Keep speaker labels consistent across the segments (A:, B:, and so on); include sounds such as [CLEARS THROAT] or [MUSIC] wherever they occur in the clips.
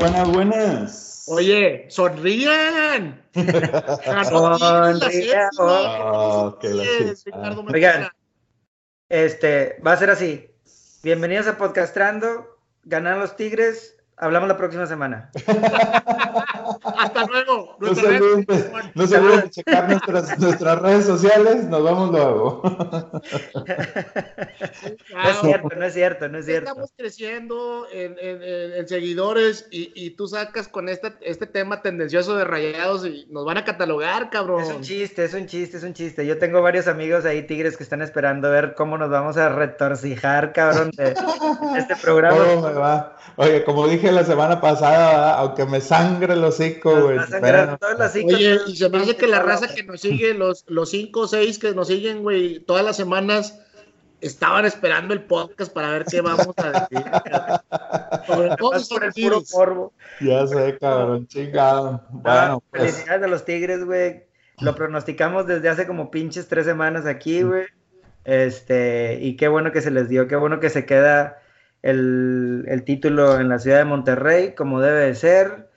A: Buenas, buenas.
B: Oye, sonrían. [LAUGHS]
C: Sonrían.
A: Oh,
C: Oigan, este, va a ser así. Bienvenidos a Podcastrando. Ganan los Tigres. Hablamos la próxima semana. [LAUGHS]
B: Hasta luego.
A: No se olviden de, no se olviden de checar nuestras, nuestras redes sociales. Nos vemos luego. [LAUGHS]
C: No es cierto, no es cierto, no es cierto.
B: Estamos creciendo en, en- en- en seguidores y, y tú sacas con este, este tema tendencioso de rayados y nos van a catalogar, cabrón.
C: Es un chiste, es un chiste, es un chiste. Yo tengo varios amigos ahí, tigres, que están esperando ver cómo nos vamos a retorcijar, cabrón, de este programa.
A: ¿Cómo me va? Oye, como dije la semana pasada, ¿verdad? aunque me sangre el hocico, güey.
B: Oye, y se me hace que la raza que nos sigue, los, los cinco o seis que nos siguen, güey, todas las semanas, estaban esperando el podcast para ver qué vamos a decir. Sobre todo
C: por el puro polvo.
A: Ya sé, cabrón, chingado. Bueno,
C: Ah,
A: pues,
C: felicidades a los Tigres, güey. Lo pronosticamos desde hace como pinches tres semanas aquí, güey. Este, y qué bueno que se les dio, qué bueno que se queda el, el título en la ciudad de Monterrey, como debe de ser.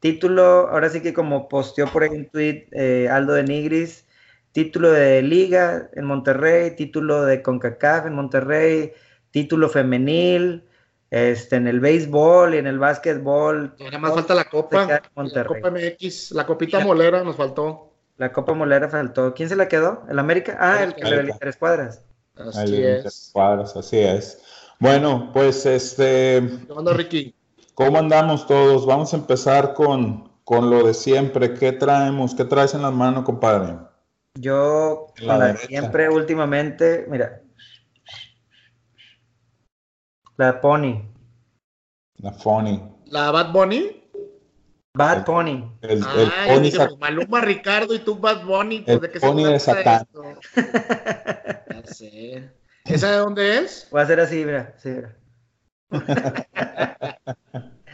C: Título, ahora sí que como posteó por ahí un tweet eh, Aldo de Nigris, título de liga en Monterrey, título de CONCACAF en Monterrey, título femenil, este, en el béisbol y en el básquetbol.
B: Nada más falta la copa.
C: En
B: La MX, la copita molera nos faltó.
C: La Copa Molera faltó. ¿Quién se la quedó? ¿El América? Ah, el, el,
A: en
B: es.
A: cuadros, así es. Bueno, pues este,
B: ¿Qué onda, Ricky?
A: ¿cómo andamos todos? Vamos a empezar con, con lo de siempre. ¿Qué traemos? ¿Qué traes en la mano, compadre?
C: Yo,
A: La
C: con la
A: derecha.
C: siempre últimamente, mira. La Pony.
A: La Funny.
B: ¿La Bad Bunny?
C: Bad Pony.
A: El, el
B: Ah, yo
A: Pony
B: Maluma, Ricardo y tú Bad Bunny. Pues,
A: El
B: ¿de qué se
A: Pony de
B: trata
A: Satán.
B: esto? [LAUGHS] Ya sé. ¿Esa de dónde es?
C: Voy a hacer así, mira. Sí, mira. [LAUGHS]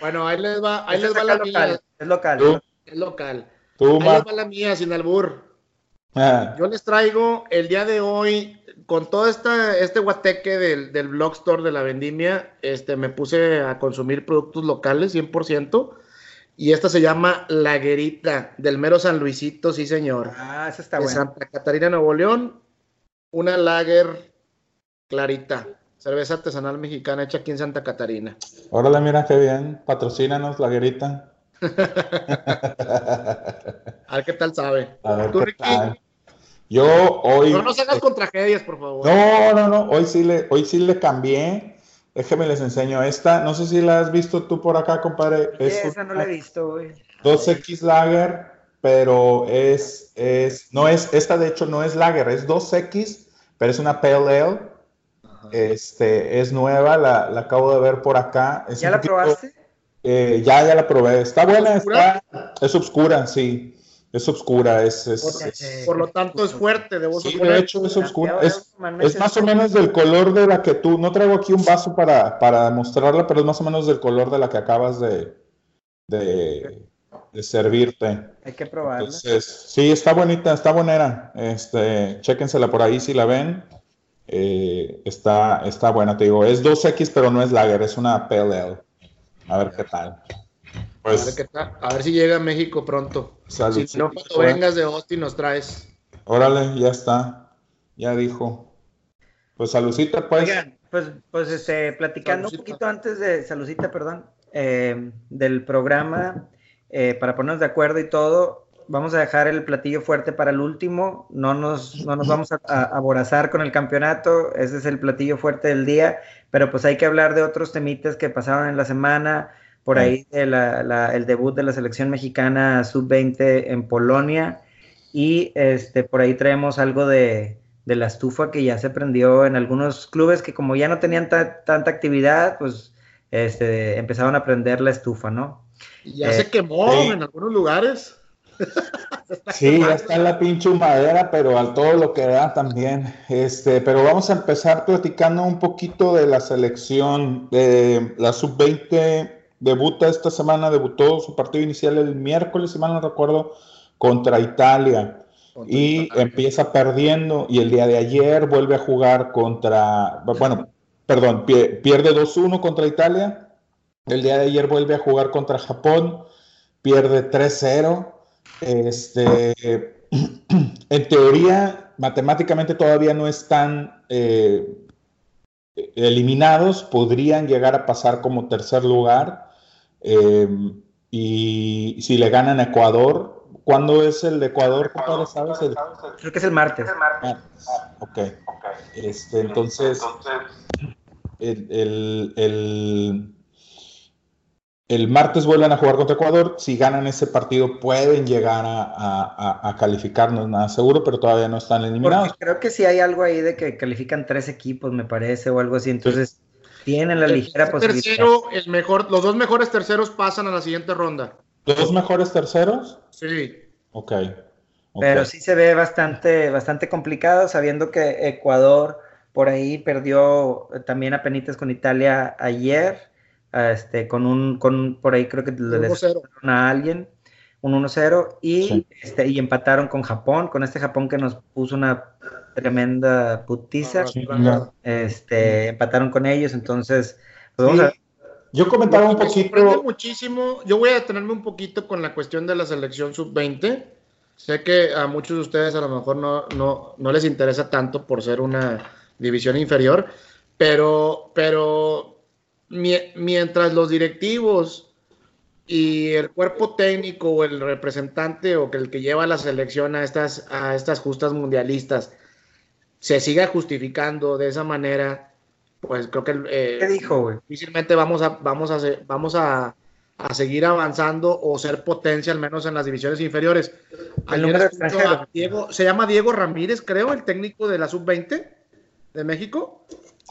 B: Bueno, ahí les va, ahí les
C: es
B: va la
C: acá
B: mía.
C: local. Es local.
A: Tú,
B: Es local.
A: tú,
B: Ahí les va la mía, sin albur.
A: Ah,
B: Yo les traigo el día de hoy, con todo esta, este guateque del, del blog store de la vendimia, este, me puse a consumir productos locales 100%. Y esta se llama Laguerita, del mero San Luisito, sí señor.
C: Ah, esa está
B: de
C: buena.
B: Santa Catarina, Nuevo León. Una lager clarita. Cerveza artesanal mexicana hecha aquí en Santa Catarina.
A: Órale, mira qué bien. Patrocínanos la guerita. [LAUGHS]
B: A ver qué tal sabe.
A: A ver
B: Tú,
A: qué
B: Ricky,
A: tal. Yo hoy.
B: no nos hagas con tragedias, por favor.
A: No, no, no. Hoy sí le, hoy sí le cambié. Déjenme les enseño esta. No sé si la has visto tú por acá, compadre.
C: Sí,
A: Es
C: esa no la he visto, güey.
A: 2X Lager, pero es, es, no es, esta de hecho no es Lager, es 2X, pero es una Pale Ale. Este, es nueva, la, la acabo de ver por acá. Es
C: ¿Ya la
A: poquito-
C: probaste?
A: eh, ya, ya la probé. Está buena, está, es oscura, sí. Es oscura, es, es,
B: Por,
A: es-
B: por lo tanto, es fuerte, debo
A: sí,
B: suponer.
A: de hecho es oscura.
C: Ya,
A: Es, es más o menos del color de la que tú, no traigo aquí un vaso para, para mostrarla, pero es más o menos del color de la que acabas de, de, de servirte.
C: Hay que probarla.
A: Entonces, sí, está bonita, está bonera. Este, chéquensela por ahí si la ven. Eh, está, está buena, te digo. Es 2X, pero no es lager, es una Ale. A ver qué tal.
B: A ver,
A: Pues,
B: qué tal. A ver si llega a México pronto.
A: salud.
B: Si no, cuando vengas de Austin nos traes.
A: Órale, ya está. Ya dijo. Pues saludcita, pues.
C: Oigan, pues, pues este, platicando
B: Salucita.
C: un poquito antes de, saludcita, perdón, eh, del programa, eh, para ponernos de acuerdo y todo, vamos a dejar el platillo fuerte para el último, no nos, no nos vamos a, a aborazar con el campeonato, ese es el platillo fuerte del día, pero pues hay que hablar de otros temitas que pasaron en la semana, por ahí de la- la- el debut de la selección mexicana sub-20 en Polonia, y este, por ahí traemos algo de, de la estufa que ya se prendió en algunos clubes que como ya no tenían ta- tanta actividad, pues este, empezaron a prender la estufa, ¿no?
B: Ya
C: Eh,
B: se quemó
A: sí.
B: en algunos lugares.
A: Sí, ya está la pinche humadera, pero al todo lo que da también. Este, pero vamos a empezar platicando un poquito de la selección. de la sub-20 debuta esta semana, debutó su partido inicial el miércoles, si mal no recuerdo, contra Italia. Y empieza perdiendo y el día de ayer vuelve a jugar contra, bueno, perdón, pie- pierde 2-1 contra Italia El día de ayer vuelve a jugar contra Japón, pierde 3-0. Este, en teoría, matemáticamente todavía no están eh, eliminados, podrían llegar a pasar como tercer lugar. Eh, y si le ganan a Ecuador, ¿cuándo es el de Ecuador,
C: ¿Sabes? Creo que es el martes.
A: ok. Este, entonces, el, el, martes vuelven a jugar contra Ecuador. Si ganan ese partido, pueden llegar a, calificar, no es nada seguro, pero todavía no están eliminados.
C: creo que sí hay algo ahí de que califican tres equipos, me parece, o algo así. Entonces, tienen la ligera
B: posibilidad. Tercero, el mejor, los dos mejores terceros pasan a la siguiente ronda.
A: ¿Los dos mejores terceros?
B: Sí.
A: Ok.
C: Pero sí se ve bastante, bastante complicado, sabiendo que Ecuador por ahí perdió también a penitas con Italia ayer, este, con un, con por ahí creo que le a alguien, un 1-0, y, este, y empataron con Japón, con este Japón que nos puso una tremenda putiza. este, empataron con ellos, entonces,
A: pues Yo comentaba un poquito.
B: muchísimo. Yo voy a detenerme un poquito con la cuestión de la selección sub-20. Sé que a muchos de ustedes a lo mejor no, no, no les interesa tanto por ser una división inferior, pero, pero mientras los directivos y el cuerpo técnico o el representante o que el que lleva la selección a estas, a estas justas mundialistas se siga justificando de esa manera, pues creo que
C: eh, ¿Qué dijo,
B: difícilmente vamos a vamos a vamos a, seguir avanzando o ser potencia al menos en las divisiones inferiores. Diego, se llama Diego Ramírez, creo, el técnico de la sub-20 de México.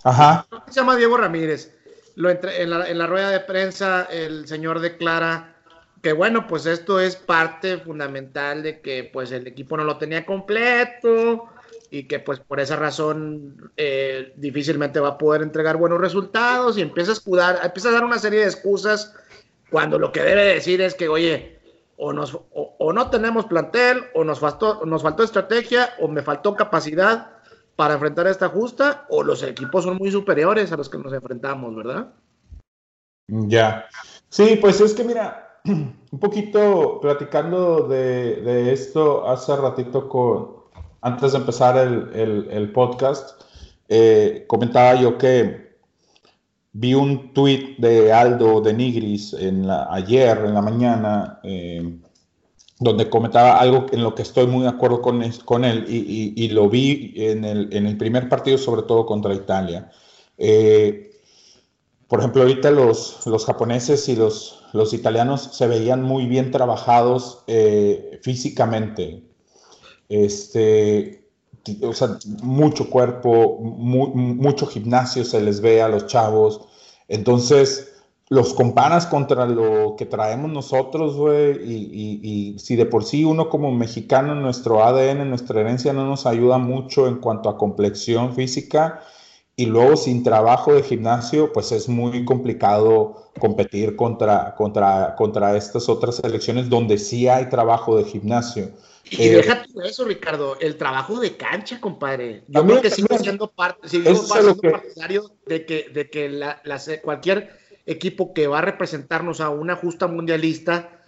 A: Ajá.
B: Se llama Diego Ramírez. Lo entre, en, la, rueda de prensa el señor declara que bueno, pues esto es parte fundamental de que pues el equipo no lo tenía completo, y que pues por esa razón eh, difícilmente va a poder entregar buenos resultados y empieza a escudar, empieza a dar una serie de excusas cuando lo que debe decir es que, oye, o, nos, o, no tenemos plantel, o nos faltó, nos faltó estrategia, o me faltó capacidad para enfrentar esta justa, o los equipos son muy superiores a los que nos enfrentamos, ¿verdad?
A: Ya. Sí, pues es que mira, [CLEARS THROAT] un poquito platicando de, de esto hace ratito con, antes de empezar el, podcast, eh, comentaba yo que vi un tweet de Aldo de Nigris en ayer en la mañana, eh, donde comentaba algo en lo que estoy muy de acuerdo con, con él y, lo vi en el, primer partido, sobre todo contra Italia. Eh, por ejemplo, ahorita los, los japoneses y los, los italianos se veían muy bien trabajados físicamente este, o sea, mucho cuerpo, mucho gimnasio se les ve a los chavos. Entonces, los comparas contra lo que traemos nosotros, güey, y, si de por sí uno como mexicano, nuestro ADN, nuestra herencia no nos ayuda mucho en cuanto a complexión física, y luego sin trabajo de gimnasio, pues es muy complicado competir contra, contra, contra estas otras selecciones donde sí hay trabajo de gimnasio.
B: Y eh, deja todo eso, Ricardo, el trabajo de cancha, compadre. Yo creo que sigo siendo, parte, sigo siendo partidario de que, de que la, cualquier equipo que va a representarnos a una justa mundialista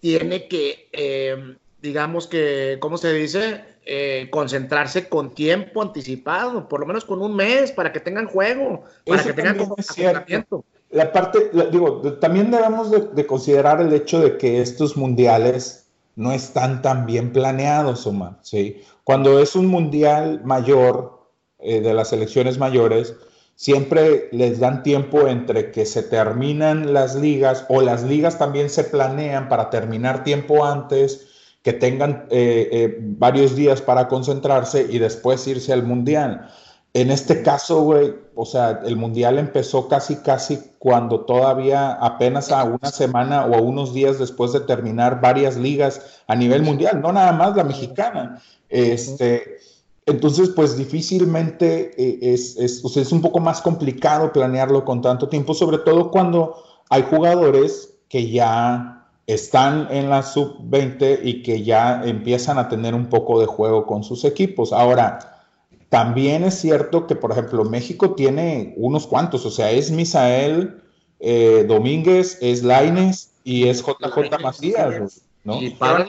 B: tiene que, eh, digamos que, ¿cómo se dice? Eh, concentrarse con tiempo anticipado, por lo menos con un mes, para que tengan juego, para que tengan
A: comportamiento. La parte, digo, también debemos de considerar el hecho de que estos mundiales no están tan bien planeados, Omar. ¿sí? Cuando es un mundial mayor, eh, de las elecciones mayores, siempre les dan tiempo entre que se terminan las ligas o las ligas también se planean para terminar tiempo antes, que tengan eh, eh, varios días para concentrarse y después irse al mundial. En este caso, güey, o sea, el mundial empezó casi, casi cuando todavía apenas a una semana o a unos días después de terminar varias ligas a nivel mundial, no nada más la mexicana. Este, entonces, pues difícilmente eh, es, es, es un poco más complicado planearlo con tanto tiempo, sobre todo cuando hay jugadores que ya están en la sub-20 y que ya empiezan a tener un poco de juego con sus equipos. Ahora, también es cierto que, por ejemplo, México tiene unos cuantos, o sea, es Misael, eh, Domínguez, es Laines y es JJ Macías, ¿no? Y para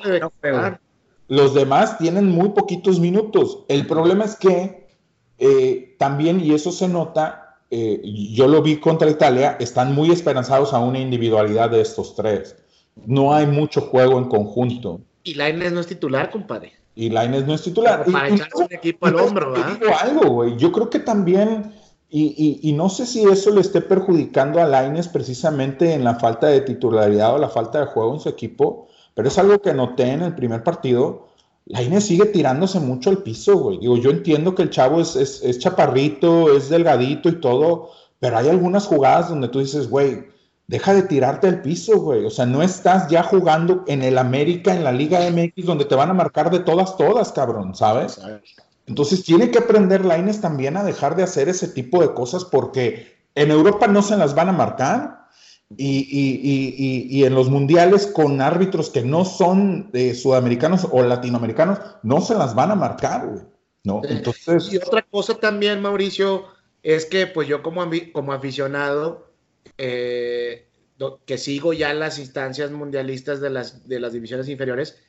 A: Los demás tienen muy poquitos minutos. El problema es que eh, también, y eso se nota, eh, yo lo vi contra Italia, están muy esperanzados a una individualidad de estos tres. No hay mucho juego en conjunto.
B: Y Laines no es titular, compadre.
A: Y Laines no es titular.
B: para echarse un equipo al hombro, ¿verdad?
A: algo, güey. Yo creo que también, y, no sé si eso le esté perjudicando a Laines precisamente en la falta de titularidad o la falta de juego en su equipo, pero es algo que noté en el primer partido. Laines sigue tirándose mucho al piso, güey. Digo, yo entiendo que el chavo es, es chaparrito, es delgadito y todo, pero hay algunas jugadas donde tú dices, güey, Deja de tirarte al piso, güey. O sea, no estás ya jugando en el América, en la Liga MX, donde te van a marcar de todas, todas, cabrón, ¿sabes? Entonces tiene que aprender Laines también a dejar de hacer ese tipo de cosas porque en Europa no se las van a marcar y, en los mundiales con árbitros que no son sudamericanos o latinoamericanos no se las van a marcar, güey. ¿no?
B: Entonces... Y otra cosa también, Mauricio, es que pues yo como, como aficionado eh, que sigo ya las instancias mundialistas de las, de las divisiones inferiores,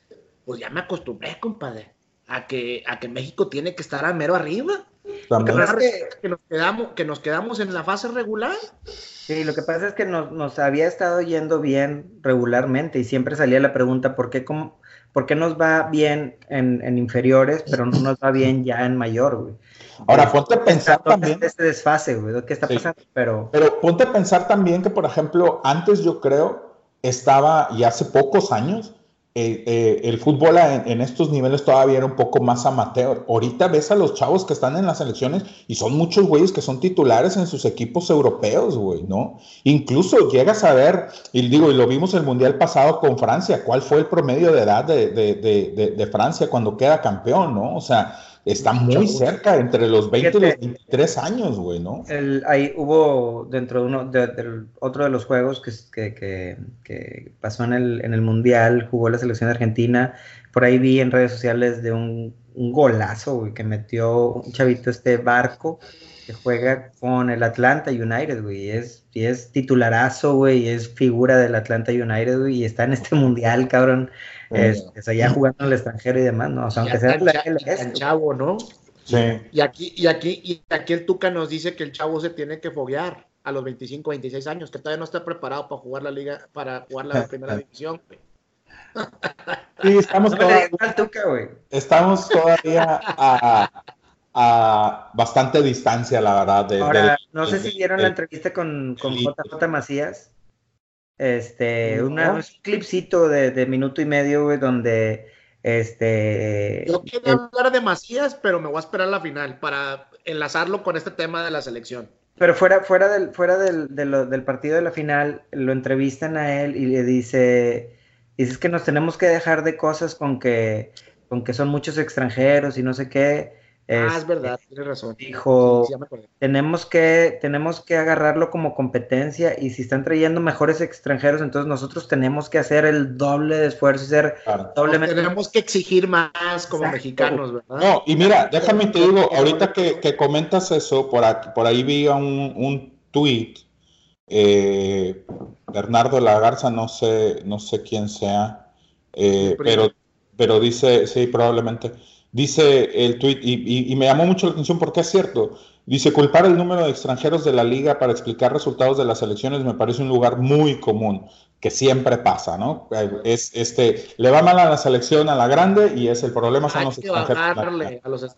B: pues ya me acostumbré, compadre, a que, a que México tiene que estar a mero arriba. Que, nos quedamos, que nos quedamos en la fase regular.
C: Sí, lo que pasa es que nos, nos había estado yendo bien regularmente y siempre salía la pregunta, ¿por qué, cómo, ¿por qué nos va bien en, en, inferiores, pero no nos va bien ya en mayor, güey?
A: Ahora, ponte a pensar también.
C: Este desfase, güey, ¿qué está pasando? Pero...
A: Pero ponte a pensar también que, por ejemplo, antes yo creo estaba, y hace pocos años, eh, eh, el fútbol en, estos niveles todavía era un poco más amateur. Ahorita ves a los chavos que están en las selecciones y son muchos güeyes que son titulares en sus equipos europeos, güey, ¿no? Incluso llegas a ver, y digo, y lo vimos el Mundial pasado con Francia, ¿cuál fue el promedio de edad de, de Francia cuando queda campeón, ¿no? O sea, está muy cerca, entre los 20 y los 23 años, güey, ¿no?
C: ahí hubo dentro de uno, de, otro de los juegos que, que, que, pasó en el, en el Mundial, jugó la selección argentina, por ahí vi en redes sociales de un, un golazo, güey, que metió un chavito este barco que juega con el Atlanta United, güey, es, y es titularazo, güey, es figura del Atlanta United, güey, y está en este Mundial, cabrón. Es, es, allá jugando en el extranjero y demás, ¿no? O sea, aunque sea
B: el chavo, ¿no? Sí. Y aquí, y aquí, y aquí el Tuca nos dice que el chavo se tiene que foguear a los 25, 26 años, que todavía no está preparado para jugar la liga, para jugar la primera [LAUGHS] división.
A: Sí, estamos [LAUGHS] todavía, estamos todavía a, a, bastante distancia, la verdad. De,
C: Ahora, no sé si vieron la entrevista con, con JJ Macías. Este, un clipcito de, minuto y medio, güey, donde este.
B: Yo quería hablar de Macías, pero me voy a esperar a la final para enlazarlo con este tema de la selección.
C: Pero fuera, fuera, del, fuera del, del partido de la final, lo entrevistan a él y le dice, dices que nos tenemos que dejar de cosas con que, con que son muchos extranjeros y no sé qué
B: ah, es verdad, tienes razón.
C: Dijo, tenemos, que, tenemos que agarrarlo como competencia y si están trayendo mejores extranjeros, entonces nosotros tenemos que hacer el doble de esfuerzo y ser doblemente...
B: Tenemos que exigir más como mexicanos, ¿verdad?
A: No, y mira, déjame te digo, ahorita que, comentas eso, por, aquí, por ahí vi un, un tweet, eh, Bernardo Lagarza, no sé, no sé quién sea, eh, pero, pero dice, sí, probablemente Dice el tweet, y, me llamó mucho la atención porque es cierto. Dice, culpar el número de extranjeros de la liga para explicar resultados de las elecciones me parece un lugar muy común, que siempre pasa, ¿no? Es, este, le va mal a la selección a la grande y es el problema son los extranjeros.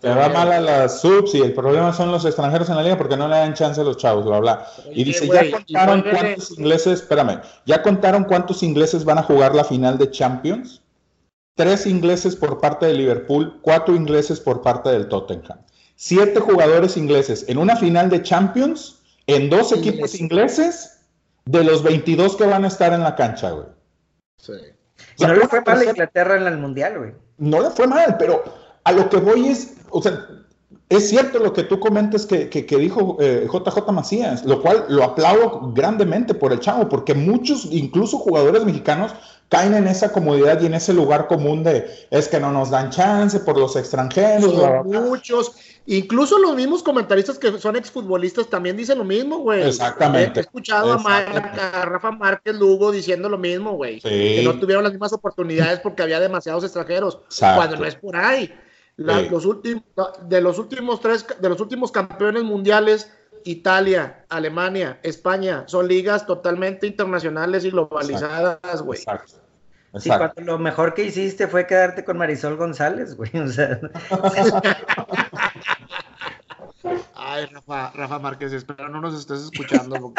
A: Le va mal a las subs y el problema son los extranjeros en la liga porque no le dan chance a los chavos, bla, bla. Y dice, ya contaron cuántos ingleses, espérame, ya contaron cuántos ingleses van a jugar la final de Champions tres ingleses por parte de Liverpool, cuatro ingleses por parte del Tottenham. Siete jugadores ingleses en una final de Champions, en dos equipos ingleses, de los 22 que van a estar en la cancha, güey.
C: Sí. no le fue mal a Inglaterra en el Mundial, güey.
A: No le fue mal, pero a lo que voy es, o sea, es cierto lo que tú comentas que, que, dijo JJ eh, Macías, lo cual lo aplaudo grandemente por el chavo, porque muchos, incluso jugadores mexicanos, caen en esa comodidad y en ese lugar común de es que no nos dan chance por los extranjeros.
B: muchos, incluso los mismos comentaristas que son exfutbolistas también dicen lo mismo, güey.
A: Exactamente.
B: He escuchado A, Rafa Márquez Lugo diciendo lo mismo, güey. Que no tuvieron las mismas oportunidades porque había demasiados extranjeros, cuando no es por ahí. los últimos, de los últimos tres, de los últimos campeones mundiales, Italia, Alemania, España, son ligas totalmente internacionales y globalizadas, güey. Exacto.
C: Sí, lo mejor que hiciste fue quedarte con Marisol González, güey. O sea... [LAUGHS]
B: Ay, Rafa, Rafa Márquez, espero no nos estés escuchando. [LAUGHS]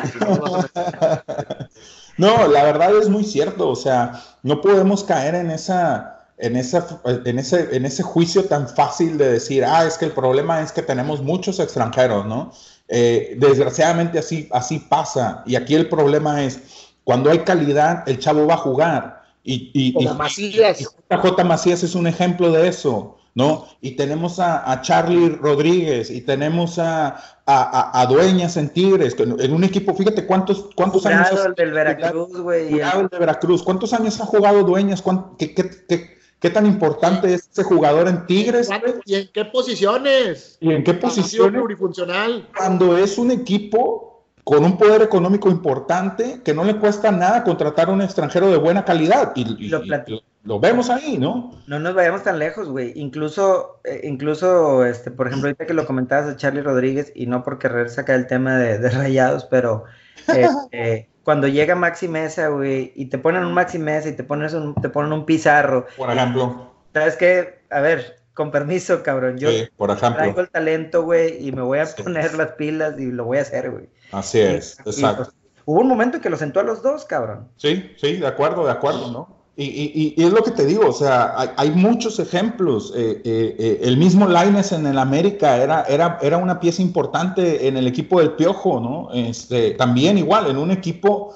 A: no, la verdad es muy cierto. O sea, no podemos caer en esa, en esa, en ese, en ese juicio tan fácil de decir, ah, es que el problema es que tenemos muchos extranjeros, ¿no? Eh, desgraciadamente así, así pasa. Y aquí el problema es, cuando hay calidad, el chavo va a jugar. Y, y,
B: Macías.
A: JJ Macías es un ejemplo de eso, ¿no? Y tenemos a, Charlie Rodríguez y tenemos a, a, Dueñas en Tigres, en un equipo, fíjate cuántos, cuántos años.
C: El del Veracruz, güey.
A: El de Veracruz. ¿Cuántos años ha jugado Dueñas? ¿Qué, qué, qué, tan importante es ese jugador en Tigres?
B: ¿Y en qué posiciones?
A: ¿Y en qué posiciones?
B: Plurifuncional.
A: Cuando es un equipo con un poder económico importante que no le cuesta nada contratar a un extranjero de buena calidad. Y, lo, vemos ahí, ¿no?
C: No nos vayamos tan lejos, güey. Incluso, eh, incluso, este, por ejemplo, ahorita que lo comentabas de Charlie Rodríguez, y no por querer sacar el tema de, rayados, pero [LAUGHS] este, cuando llega Maxi Mesa, güey, y te ponen un Maxi Mesa y te, pones un, te ponen un pizarro.
A: Por ejemplo.
C: ¿Sabes qué? A ver, con permiso, cabrón. Yo
A: por ejemplo.
C: traigo el talento, güey, y me voy a poner las pilas y lo voy a hacer, güey.
A: Así es, exacto. Pues,
C: hubo un momento en que lo sentó a los dos, cabrón.
A: Sí, sí, de acuerdo, de acuerdo, ¿no? Y, y, y es lo que te digo, o sea, hay, muchos ejemplos. Eh, eh, eh, el mismo Laines en el América era, era, era una pieza importante en el equipo del Piojo, ¿no? Este, también igual, en un equipo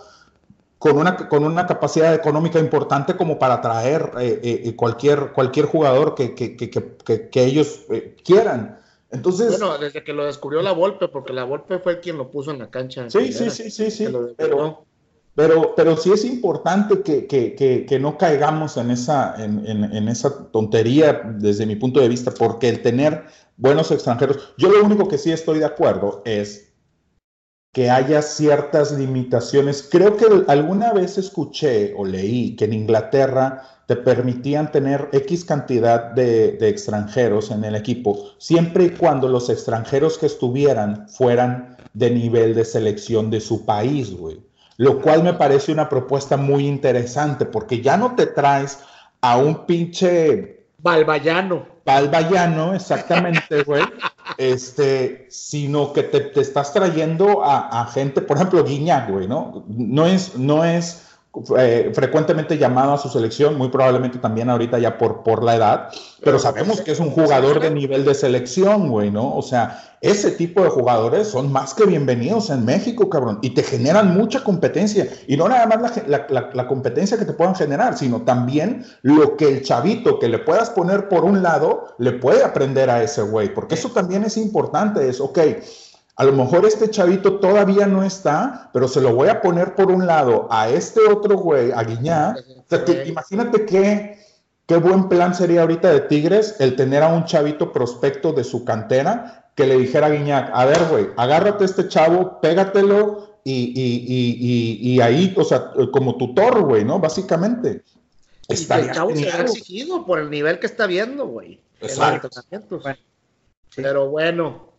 A: con una, con una capacidad económica importante como para atraer cualquier, cualquier jugador que, que, que, que ellos quieran. Entonces,
B: bueno, desde que lo descubrió la Volpe, porque la Volpe fue quien lo puso en la cancha.
A: Sí, sí, sí, sí, sí. Pero, pero, pero sí es importante que, que, que, no caigamos en esa, en, en, esa tontería desde mi punto de vista, porque el tener buenos extranjeros, yo lo único que sí estoy de acuerdo es que haya ciertas limitaciones. Creo que alguna vez escuché o leí que en Inglaterra te permitían tener X cantidad de, extranjeros en el equipo, siempre y cuando los extranjeros que estuvieran fueran de nivel de selección de su país, güey. Lo cual me parece una propuesta muy interesante, porque ya no te traes a un pinche...
B: Balbayano.
A: Balbayano, exactamente, güey. este, sino que te, estás trayendo a, a, gente, por ejemplo, Guiñac, güey, ¿no? No es, no es eh, frecuentemente llamado a su selección, muy probablemente también ahorita ya por, por la edad, pero sabemos que es un jugador de nivel de selección, güey, ¿no? O sea, ese tipo de jugadores son más que bienvenidos en México, cabrón, y te generan mucha competencia, y no nada más la, la, la competencia que te puedan generar, sino también lo que el chavito que le puedas poner por un lado le puede aprender a ese güey, porque eso también es importante, es, ok, a lo mejor este chavito todavía no está, pero se lo voy a poner por un lado a este otro güey, a Guiñá. imagínate qué, qué buen plan sería ahorita de Tigres el tener a un chavito prospecto de su cantera que le dijera a Guiñac, a ver, güey, agárrate a este chavo, pégatelo y, y, y, ahí, o sea, como tutor, güey, ¿no? Básicamente.
B: Está el chavo se ha exigido por el nivel que está viendo, güey. Exacto. Pero bueno,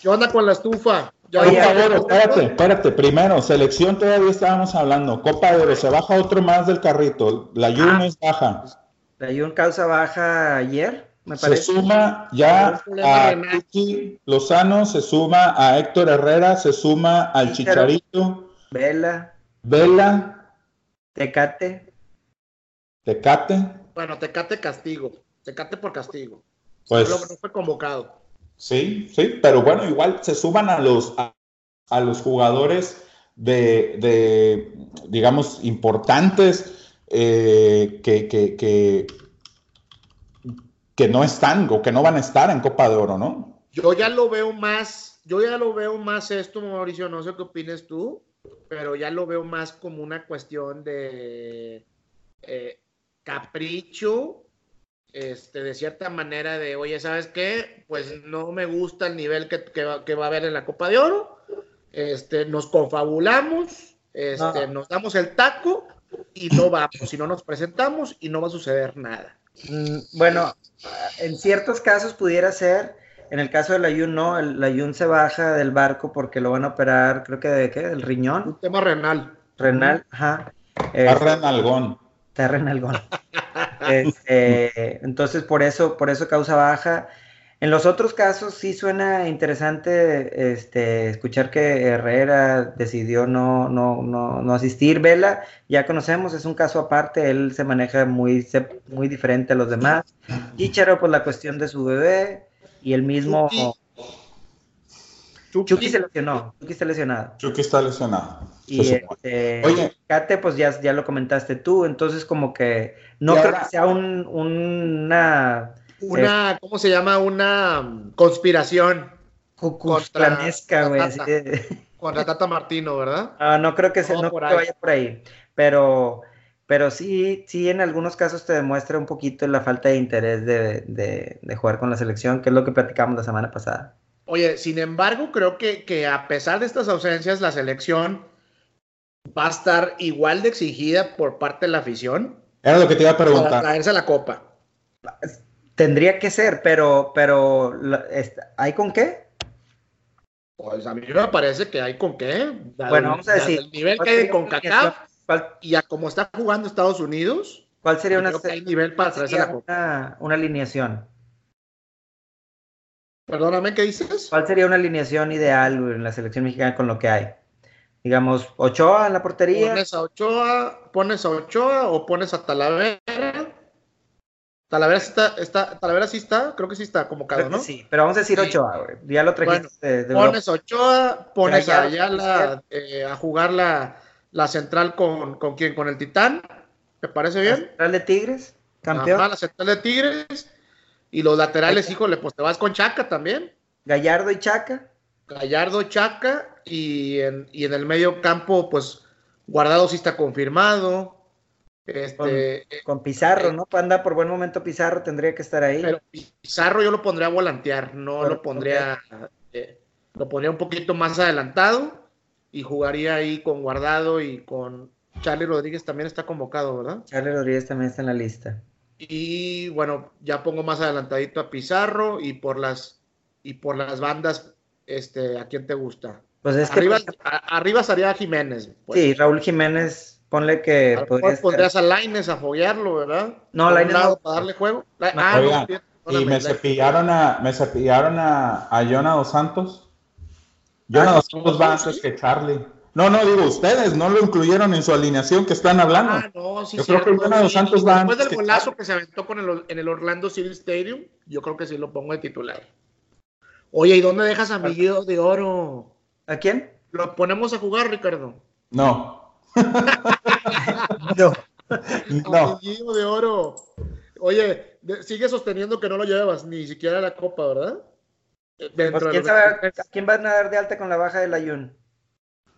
B: ¿Qué onda con la estufa?
A: Ya espérate, espérate. Primero, selección todavía estábamos hablando. Copa de Oro, se baja otro más del carrito. La Jun ah. es baja.
C: La Jun causa baja ayer,
A: me parece. Se suma ya a Kiki Lozano, se suma a Héctor Herrera, se suma al Chicharito.
C: Vela.
A: Vela.
C: Tecate.
A: Tecate.
B: Bueno, Tecate castigo. Tecate por castigo.
A: Pues,
B: no fue convocado.
A: Sí, sí, pero bueno, igual se suman a los, a, los jugadores de, digamos, importantes eh, que, que, que, no están o que no van a estar en Copa de Oro, ¿no?
B: Yo ya lo veo más, yo ya lo veo más esto, Mauricio, no sé qué opines tú, pero ya lo veo más como una cuestión de, eh, capricho, este, de cierta manera de, oye, ¿sabes qué? Pues no me gusta el nivel que, que, va, que va a haber en la Copa de Oro. Este, nos confabulamos, este, nos damos el taco y no vamos, si no nos presentamos y no va a suceder nada.
C: Mm, bueno, en ciertos casos pudiera ser, en el caso del Ayun no, el Ayun se baja del barco porque lo van a operar, creo que de qué, del riñón.
B: Un tema renal.
C: Renal, ajá.
A: Renalgón.
C: Está renalgón. Este, entonces, por eso, por eso causa baja. En los otros casos sí suena interesante este, escuchar que Herrera decidió no, no, no, no, asistir. Vela, ya conocemos, es un caso aparte, él se maneja muy, muy diferente a los demás. Chicharo, por la cuestión de su bebé, y el mismo... Chucky, se lesionó, Chucky está lesionado.
A: Chucky está lesionado.
C: Y este, Oye. Kate, pues ya, ya lo comentaste tú, entonces como que no creo que sea un, una
B: una, ¿cómo se llama? Una um, conspiración.
C: Contra, güey. [LAUGHS]
B: Contra Tata Martino, ¿verdad?
C: Ah, no creo que, se, no, vaya por ahí. Pero, pero sí, sí, en algunos casos te demuestra un poquito la falta de interés de, de, jugar con la selección, que es lo que platicamos la semana pasada.
B: Oye, sin embargo, creo que, que a pesar de estas ausencias, la selección va a estar igual de exigida por parte de la afición.
A: Era lo que te iba a preguntar.
B: Para traerse la copa.
C: Tendría que ser, pero, pero ¿hay con qué?
B: Pues a mí me parece que hay con qué.
C: bueno, vamos a decir.
B: El nivel que hay con CACAF y a cómo está jugando Estados Unidos.
C: ¿Cuál sería una,
B: nivel para
C: una, una, alineación?
B: Perdóname, ¿qué dices?
C: ¿Cuál sería una alineación ideal en la selección mexicana con lo que hay? Digamos, Ochoa en la portería.
B: Pones a Ochoa, pones a Ochoa o pones a Talavera Talavera sí está, está, Talavera sí está, creo que sí está convocado, ¿no?
C: Sí, pero vamos a decir Ochoa, güey. Ya lo trajiste
B: de, Pones Ochoa, pones a Ayala eh, a jugar la, la central con, con quién, con el Titán. ¿Te parece bien?
C: La central de Tigres, campeón.
B: Ajá, la central de Tigres. Y los laterales, híjole, pues te vas con Chaca también.
C: Gallardo y Chaca.
B: Gallardo, Chaca. Y en, y en el medio campo, pues Guardado sí está confirmado. Este,
C: con, Pizarro, eh, ¿no? Anda por buen momento Pizarro, tendría que estar ahí.
B: Pero Pizarro yo lo pondría a volantear, no lo pondría, eh, lo pondría un poquito más adelantado y jugaría ahí con Guardado y con Charlie Rodríguez también está convocado, ¿verdad?
C: Charlie Rodríguez también está en la lista.
B: Y bueno, ya pongo más adelantadito a Pizarro y por las y por las bandas, este, ¿a quién te gusta?
C: Pues es
B: arriba, que... arriba estaría Jiménez.
C: Pues. Sí, Raúl Jiménez Ponle que.
B: A pondrías a Laines a foguearlo, ¿verdad?
C: No, Laines no.
B: Para darle juego.
A: ah, no, y me cepillaron a, me cepillaron a, a Jonah dos Santos. Jonah ah, dos Santos va antes que Charlie. No, no, digo, ustedes no lo incluyeron en su alineación que están hablando. Ah,
B: no, sí,
A: yo creo que Jonah dos Santos va
B: Después del golazo que, se aventó con el, en el Orlando City Stadium, yo creo que sí lo pongo de titular. Oye, ¿y dónde dejas a Miguel de Oro?
C: ¿A quién?
B: Lo ponemos a jugar, Ricardo.
A: No. [LAUGHS]
B: no. No. de oro. Oye, sigue sosteniendo que no lo llevas ni siquiera a la copa, ¿verdad?
C: Pues, ¿quién, sabe, ¿quién, va a dar de alta con la baja del Ayun?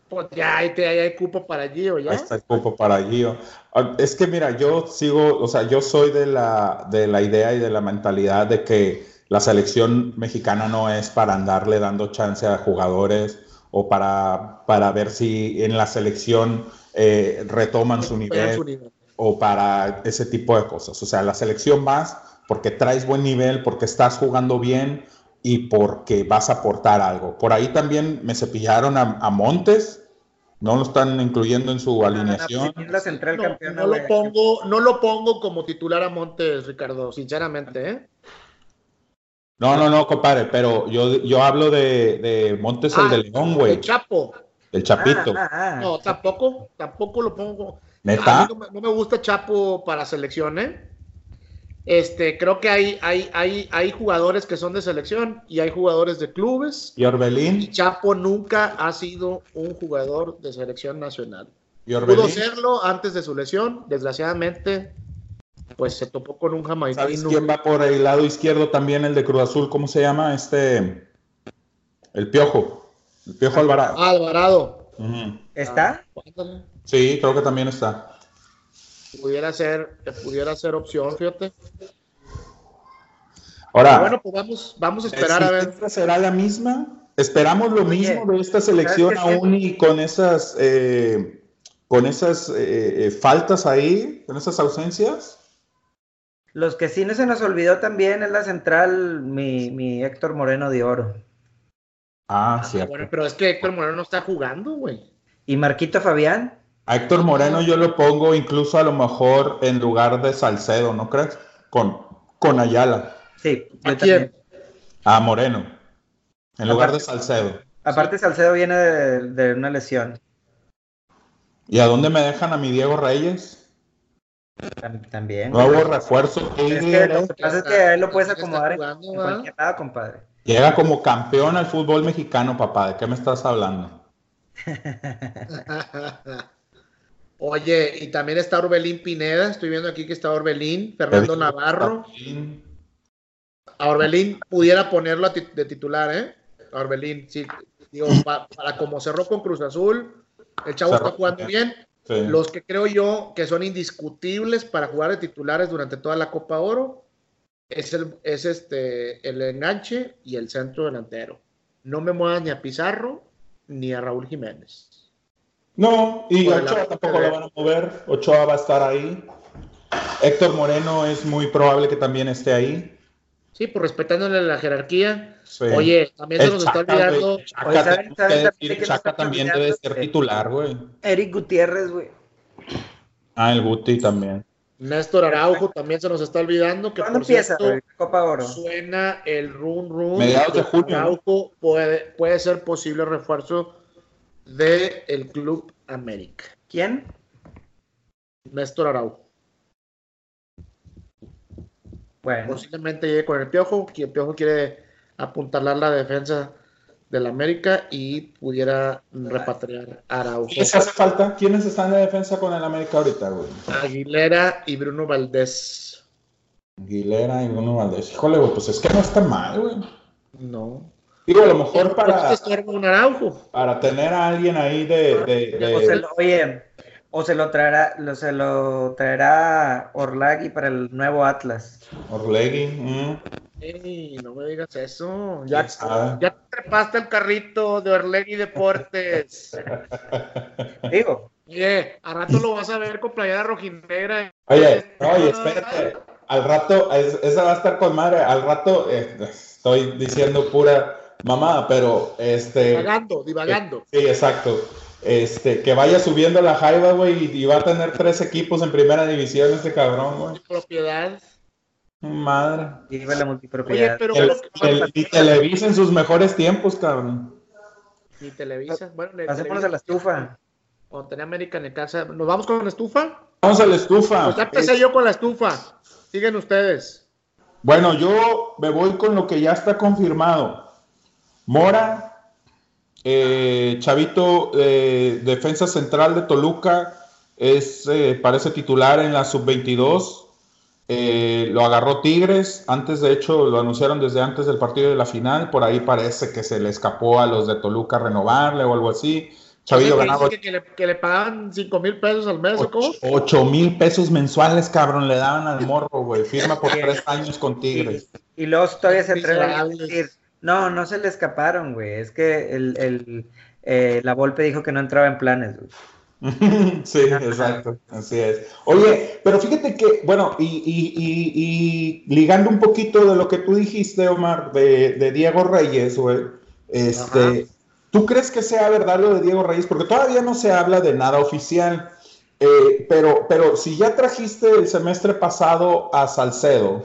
B: Pues ya hay, hay, cupo para Gio, ya.
A: Ahí está el cupo para Gio. Ah, es que mira, yo sigo, o sea, yo soy de la, de la idea y de la mentalidad de que la selección mexicana no es para andarle dando chance a jugadores o para, para ver si en la selección eh, retoman su nivel, o para ese tipo de cosas. O sea, la selección vas porque traes buen nivel, porque estás jugando bien y porque vas a aportar algo. Por ahí también me cepillaron a, Montes, no lo están incluyendo en su alineación.
B: no, lo pongo, no lo pongo como titular a Montes, Ricardo, sinceramente. ¿eh?
A: No, no, no, compadre, pero yo, yo hablo de, Montes, el de ah, León, güey.
B: El Chapo.
A: El Chapito.
B: Ah, ah, no, tampoco, tampoco lo pongo.
A: ¿Neta?
B: no, me, gusta Chapo para selección, ¿eh? Este, creo que hay, hay, hay, hay jugadores que son de selección y hay jugadores de clubes.
A: ¿Y Orbelín?
B: Y Chapo nunca ha sido un jugador de selección nacional. ¿Y Pudo serlo antes de su lesión, desgraciadamente, pues se topó con un jamaicano.
A: ¿Sabes quién va por el lado izquierdo también, el de Cruz Azul? ¿Cómo se llama? Este, el Piojo. El Piojo Alvarado.
B: Alvarado.
C: ¿Está?
A: Sí, creo que también está.
B: Pudiera ser, pudiera ser opción, fíjate.
A: Ahora,
B: bueno, pues vamos, vamos a esperar a ver.
A: ¿Será la misma? ¿Esperamos lo mismo de esta selección aún y con esas, eh, con esas eh, eh, faltas ahí, con esas ausencias?
C: Los que sí no se nos olvidó también es la central, mi, mi Héctor Moreno de Oro.
A: Ah, sí.
B: Bueno, pero es que Héctor Moreno no está jugando, güey.
C: ¿Y Marquito Fabián?
A: A Héctor Moreno yo lo pongo incluso a lo mejor en lugar de Salcedo, ¿no crees? Con, con Ayala.
C: Sí,
B: ¿A quién?
A: A Moreno, en lugar de Salcedo.
C: Aparte, Salcedo viene de, una lesión.
A: ¿Y a dónde me dejan a mi Diego Reyes?
C: También.
A: Nuevo refuerzo.
C: Es que lo que pasa es que ahí lo puedes acomodar en, cualquier lado, compadre.
A: Llega como campeón al fútbol mexicano, papá. ¿De qué me estás hablando? [LAUGHS]
B: Oye, y también está Orbelín Pineda. Estoy viendo aquí que está Orbelín, Fernando Navarro. A Orbelín pudiera ponerlo de titular, ¿eh? A Orbelín, sí. Digo, para como cerró con Cruz Azul, el chavo está jugando bien. Los que creo yo que son indiscutibles para jugar de titulares durante toda la Copa Oro es, el, es este, el enganche y el centro delantero. No me muevas ni a Pizarro ni a Raúl Jiménez.
A: No, y Ochoa tampoco lo van a mover. Ochoa va a estar ahí. Héctor Moreno es muy probable que también esté ahí.
B: Sí, pues respetándole la jerarquía. Oye, también se nos está olvidando.
A: Chaca, también debe ser titular, güey.
C: Eric Gutiérrez, güey.
A: Ah, el Guti también.
B: Néstor Araujo también se nos está olvidando. Que
C: ¿Cuándo empieza Copa Oro?
B: Suena el run run.
A: Mediados de junio.
B: Araujo puede, puede ser posible refuerzo del el Club América.
C: ¿Quién?
B: Néstor Araujo.
C: Bueno.
B: Posiblemente llegue con el Piojo, que el Piojo quiere apuntalar la defensa del América y pudiera repatriar a Araujo.
A: ¿Quiénes hace falta? ¿Quiénes están en defensa con el América ahorita, güey?
B: Aguilera y Bruno Valdés.
A: Aguilera y Bruno Valdés. Híjole, güey, pues es que no está mal, güey.
B: No.
A: Digo, a lo mejor para.
B: Un Araujo?
A: Para tener a alguien ahí de. de,
C: oye, o se lo traerá, se lo traerá Orlagui para el nuevo Atlas.
A: Orlegui, mm.
B: Ey, no me digas eso. Ya, ya trepaste el carrito de Orlegui Deportes. [LAUGHS]
C: Digo.
B: Oye, a rato lo vas a ver con playera rojinegra.
A: Oye, oye, espérate. Al rato, esa va a estar con madre. Al rato, eh, estoy diciendo pura mamada, pero este.
B: Divagando, divagando.
A: sí, exacto este, que vaya subiendo la jaiba, güey, y, va a tener tres equipos en primera división este cabrón, güey.
B: Propiedad.
A: Madre.
C: Viva la multipropiedad.
B: pero
A: y Televisa en sus mejores tiempos, cabrón.
B: Y Televisa, bueno,
C: Hacemos a la estufa.
B: Cuando tenía América en el casa. ¿Nos vamos con la estufa?
A: Vamos a la estufa.
B: Pues ya empecé yo con la estufa. Siguen ustedes.
A: Bueno, yo me voy con lo que ya está confirmado. Mora, eh, Chavito, eh, defensa central de Toluca, es, eh, parece titular en la sub-22. lo agarró Tigres, antes de hecho lo anunciaron desde antes del partido de la final, por ahí parece que se le escapó a los de Toluca renovarle o algo así.
B: Chavito ganaba. Que, le, que, le, pagaban 5 mil pesos al mes, ¿o cómo?
A: 8 mil pesos mensuales, cabrón, le daban al morro, güey. Firma por tres años con Tigres.
C: Y, luego todavía se atreve a decir no, no se le escaparon, güey. Es que el, el eh, la Volpe dijo que no entraba en planes, güey. [LAUGHS]
A: sí, exacto, así es. Oye, pero fíjate que, bueno, y, y, y, ligando un poquito de lo que tú dijiste, Omar, de, de Diego Reyes, güey, este, ¿tú crees que sea verdad lo de Diego Reyes? Porque todavía no se habla de nada oficial, eh, pero, pero si ya trajiste el semestre pasado a Salcedo,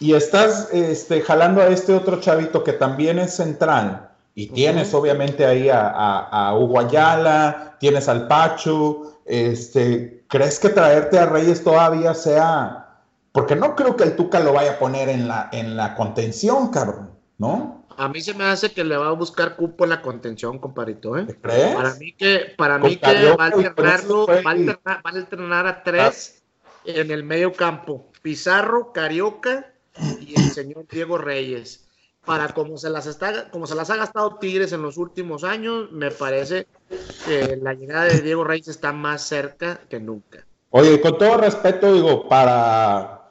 A: y estás este, jalando a este otro chavito que también es central, y tienes obviamente ahí a, a, Hugo Ayala, tienes al Pachu, este, ¿crees que traerte a Reyes todavía sea? Porque no creo que el Tuca lo vaya a poner en la, en la contención, cabrón, ¿no?
B: A mí se me hace que le va a buscar cupo en la contención, comparito, ¿eh?
A: ¿Crees?
B: Para mí que, para mí que va a alternarlo, va a alternar, va a alternar a tres en el medio campo. Pizarro, Carioca y el señor Diego Reyes. Para como se las está, como se las ha gastado Tigres en los últimos años, me parece que la llegada de Diego Reyes está más cerca que nunca.
A: Oye, con todo respeto, digo, para,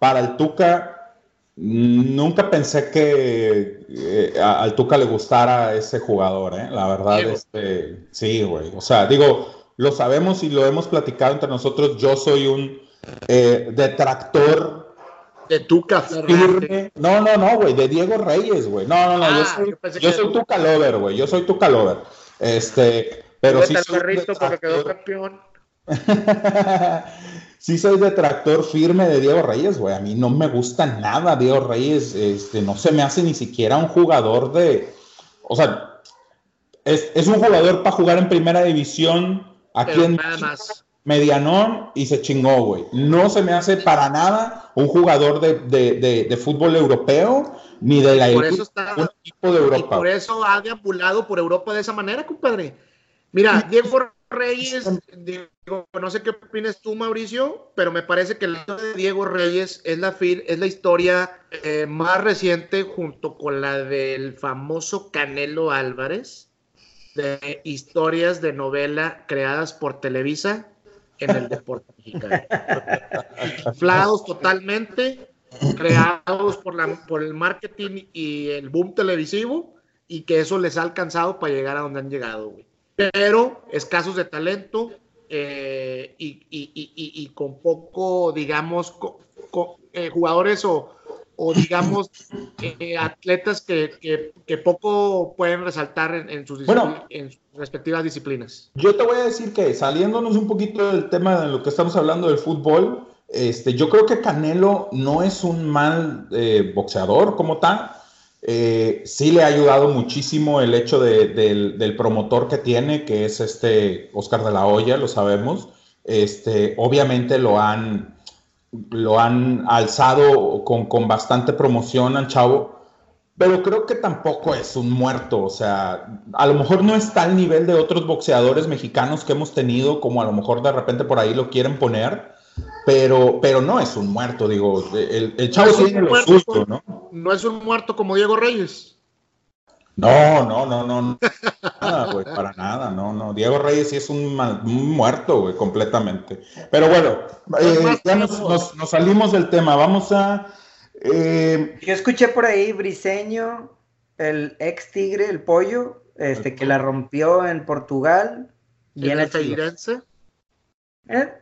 A: para el Tuca, nunca pensé que eh, al Tuca le gustara ese jugador, ¿eh? La verdad, este, sí, güey. O sea, digo, lo sabemos y lo hemos platicado entre nosotros. Yo soy un eh, detractor
B: de Tuca
A: firme. No, no, no, güey, de Diego Reyes, güey. No, no, no, yo ah, soy, yo soy Tuca Lover, güey. Yo soy Tuca Lover. Este, pero sí soy
B: porque quedó campeón. [LAUGHS]
A: sí soy detractor firme de Diego Reyes, güey. A mí no me gusta nada Diego Reyes. Este, no se me hace ni siquiera un jugador de... O sea, es, es un jugador para jugar en primera división aquí en medianón y se chingó, güey. No se me hace para nada un jugador de, de, de, fútbol europeo ni de la
B: por eso está, un equipo de Europa. Y por eso ha deambulado por Europa de esa manera, compadre. Mira, Diego Reyes, digo, no sé qué opinas tú, Mauricio, pero me parece que la historia de Diego Reyes es la, es la historia eh, más reciente junto con la del famoso Canelo Álvarez, de historias de novela creadas por Televisa en el deporte mexicano. Inflados totalmente, creados por, la, por el marketing y el boom televisivo, y que eso les ha alcanzado para llegar a donde han llegado, güey pero escasos de talento eh, y, con poco, digamos, eh, jugadores o, digamos, eh, atletas que, poco pueden resaltar en, sus respectivas disciplinas.
A: Yo te voy a decir que saliéndonos un poquito del tema de lo que estamos hablando del fútbol, este, yo creo que Canelo no es un mal boxeador como tal eh, sí le ha ayudado muchísimo el hecho del, promotor que tiene, que es este Oscar de la Hoya, lo sabemos. Este, obviamente lo han, lo han alzado con, con bastante promoción al chavo, pero creo que tampoco es un muerto. O sea, a lo mejor no está al nivel de otros boxeadores mexicanos que hemos tenido, como a lo mejor de repente por ahí lo quieren poner pero, pero no es un muerto, digo, el, chavo tiene lo suyo, ¿no?
B: No es un muerto como Diego Reyes.
A: No, no, no, no, nada, güey, para nada, no, no. Diego Reyes sí es un, muerto, güey, completamente. Pero bueno, eh, ya nos, salimos del tema, vamos a...
C: Eh, Yo escuché por ahí Briseño, el ex Tigre, el pollo, este, que la rompió en Portugal.
B: ¿Y en el
C: ¿Eh?